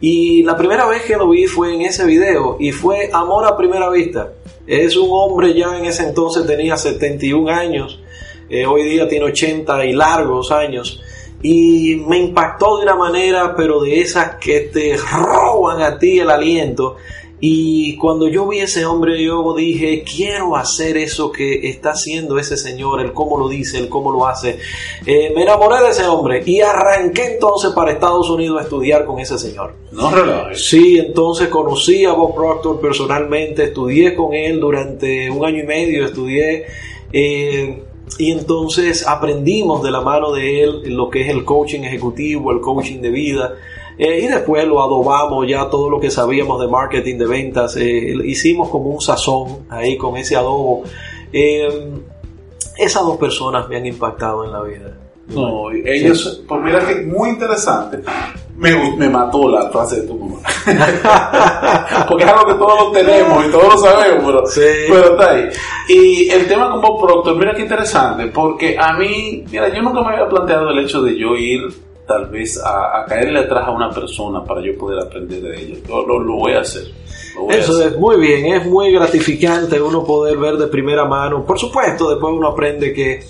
[SPEAKER 2] Y la primera vez que lo vi fue en ese video y fue amor a primera vista. Es un hombre ya en ese entonces tenía 71 años, eh, hoy día tiene 80 y largos años. Y me impactó de una manera, pero de esas que te roban a ti el aliento. Y cuando yo vi ese hombre, yo dije, quiero hacer eso que está haciendo ese señor, el cómo lo dice, el cómo lo hace. Eh, me enamoré de ese hombre y arranqué entonces para Estados Unidos a estudiar con ese señor.
[SPEAKER 1] No relajes.
[SPEAKER 2] Sí, entonces conocí a Bob Proctor personalmente, estudié con él durante un año y medio, estudié eh, y entonces aprendimos de la mano de él lo que es el coaching ejecutivo, el coaching de vida. eh, y después lo adobamos ya todo lo que sabíamos de marketing, de ventas. eh, hicimos como un sazón ahí con ese adobo. Eh, esas dos personas me han impactado en la vida.
[SPEAKER 1] No, ellos, pues mira que muy interesante. Me, me mató la frase de tu mamá. Porque es algo que todos lo tenemos y todos lo sabemos, pero,
[SPEAKER 2] Sí.
[SPEAKER 1] pero está ahí. Y el tema con Bob Proctor, mira qué interesante, porque a mí, mira, yo nunca me había planteado el hecho de yo ir tal vez a, a caerle atrás a una persona para yo poder aprender de ella. Yo lo, lo voy a hacer.
[SPEAKER 2] Eso es muy bien, es muy gratificante uno poder ver de primera mano. Por supuesto, después uno aprende que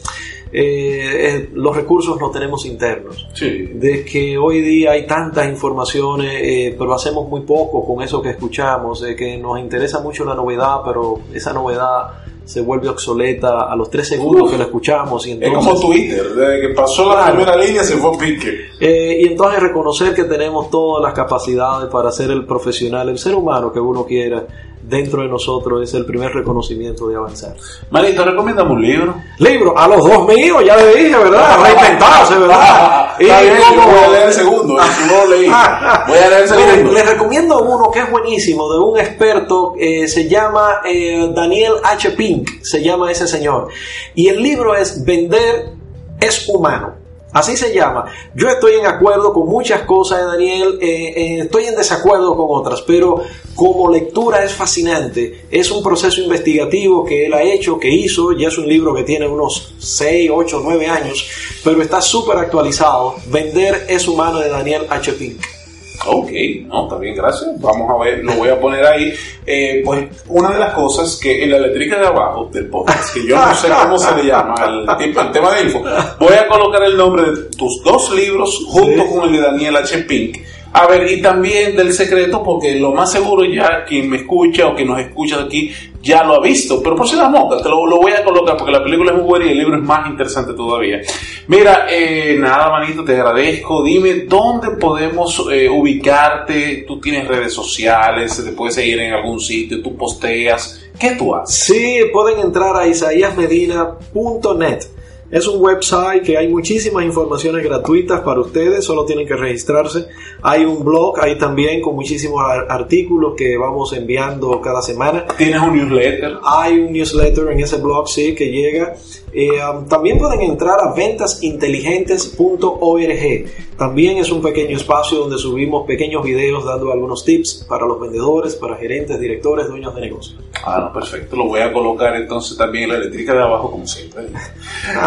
[SPEAKER 2] eh, eh, los recursos los tenemos internos.
[SPEAKER 1] Sí.
[SPEAKER 2] De que hoy día hay tantas informaciones, eh, pero hacemos muy poco con eso que escuchamos, de que nos interesa mucho la novedad, pero esa novedad se vuelve obsoleta a los tres segundos
[SPEAKER 1] Uf.
[SPEAKER 2] que la escuchamos. Y
[SPEAKER 1] Es
[SPEAKER 2] entonces,
[SPEAKER 1] como Twitter, desde que pasó la primera línea se fue a pique.
[SPEAKER 2] eh, y entonces reconocer que tenemos todas las capacidades para ser el profesional, el ser humano que uno quiera dentro de nosotros es el primer reconocimiento de avanzar.
[SPEAKER 1] Marito, recomiéndame un libro.
[SPEAKER 2] Libro, a los dos míos, ya le dije, ¿verdad? Reinventarse, ¿verdad?
[SPEAKER 1] Está bien, yo voy a leer el segundo, no lo leí. Voy a leer el segundo.
[SPEAKER 2] les recomiendo uno que es buenísimo, de un experto, eh, se llama eh, Daniel H. Pink, se llama ese señor. Y el libro es Vender es humano. Así se llama. Yo estoy en acuerdo con muchas cosas de Daniel, eh, eh, estoy en desacuerdo con otras, pero como lectura es fascinante. Es un proceso investigativo que él ha hecho, que hizo, ya es un libro que tiene unos 6, 8, 9 años, pero está súper actualizado. Vender es humano de Daniel H. Pink.
[SPEAKER 1] Ok, no, está bien, gracias. Vamos a ver, lo voy a poner ahí. Eh, pues una de las cosas que en la eléctrica de abajo del podcast, que yo no sé cómo se le llama, al, al tema de info, voy a colocar el nombre de tus dos libros junto
[SPEAKER 2] Sí.
[SPEAKER 1] con el de Daniel H. Pink. A ver, y también del secreto, porque lo más seguro ya quien me escucha o que nos escucha aquí ya lo ha visto, pero por si la moca, te lo, lo voy a colocar porque la película es muy buena y el libro es más interesante todavía. Mira, eh, nada, manito, te agradezco. Dime dónde podemos eh, ubicarte. Tú tienes redes sociales, te puedes seguir en algún sitio, tú posteas. ¿Qué tú haces?
[SPEAKER 2] Sí, pueden entrar a isaíasmedina.net. Es un website que hay muchísimas informaciones gratuitas para ustedes, solo tienen que registrarse. Hay un blog ahí también con muchísimos ar- artículos que vamos enviando cada semana.
[SPEAKER 1] ¿Tienes un newsletter?
[SPEAKER 2] Hay un newsletter en ese blog, sí, que llega. Eh, um, también pueden entrar a ventasinteligentes.org. También es un pequeño espacio donde subimos pequeños videos dando algunos tips para los vendedores, para gerentes, directores, dueños de negocios.
[SPEAKER 1] Ah, no, perfecto. Lo voy a colocar entonces también en la eléctrica de abajo, como siempre.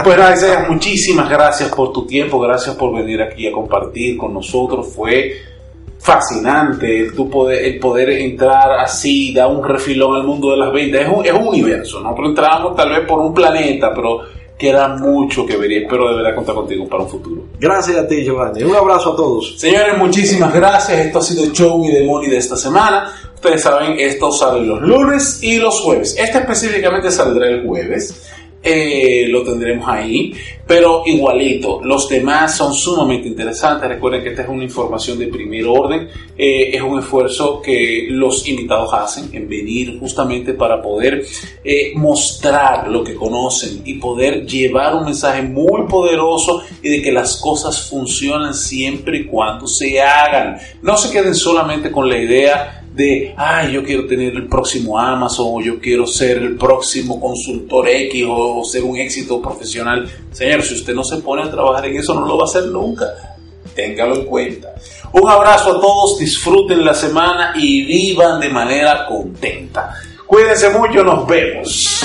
[SPEAKER 1] Pues Isaiah, muchísimas gracias por tu tiempo, gracias por venir aquí a compartir con nosotros. Fue fascinante el, tu poder, el poder entrar así, dar un refilón al mundo de las ventas. Es un, es un universo. Nosotros entramos tal vez por un planeta, pero queda mucho que ver y espero de verdad contar contigo para un futuro.
[SPEAKER 2] Gracias a ti, Giovanni. Un abrazo a todos.
[SPEAKER 1] Señores, muchísimas gracias. Esto ha sido el show y Demoni de esta semana. Ustedes saben, esto sale los lunes y los jueves. Este específicamente saldrá el jueves. Eh, lo tendremos ahí, pero igualito, los demás son sumamente interesantes. Recuerden que esta es una información de primer orden, eh, es un esfuerzo que los invitados hacen en venir justamente para poder eh, mostrar lo que conocen y poder llevar un mensaje muy poderoso y de que las cosas funcionan siempre y cuando se hagan. No se queden solamente con la idea de, ay, yo quiero tener el próximo Amazon o yo quiero ser el próximo consultor X o, ser un éxito profesional. Señor, si usted no se pone a trabajar en eso, no lo va a hacer nunca. Téngalo en cuenta. Un abrazo a todos, disfruten la semana y vivan de manera contenta. Cuídense mucho, nos vemos.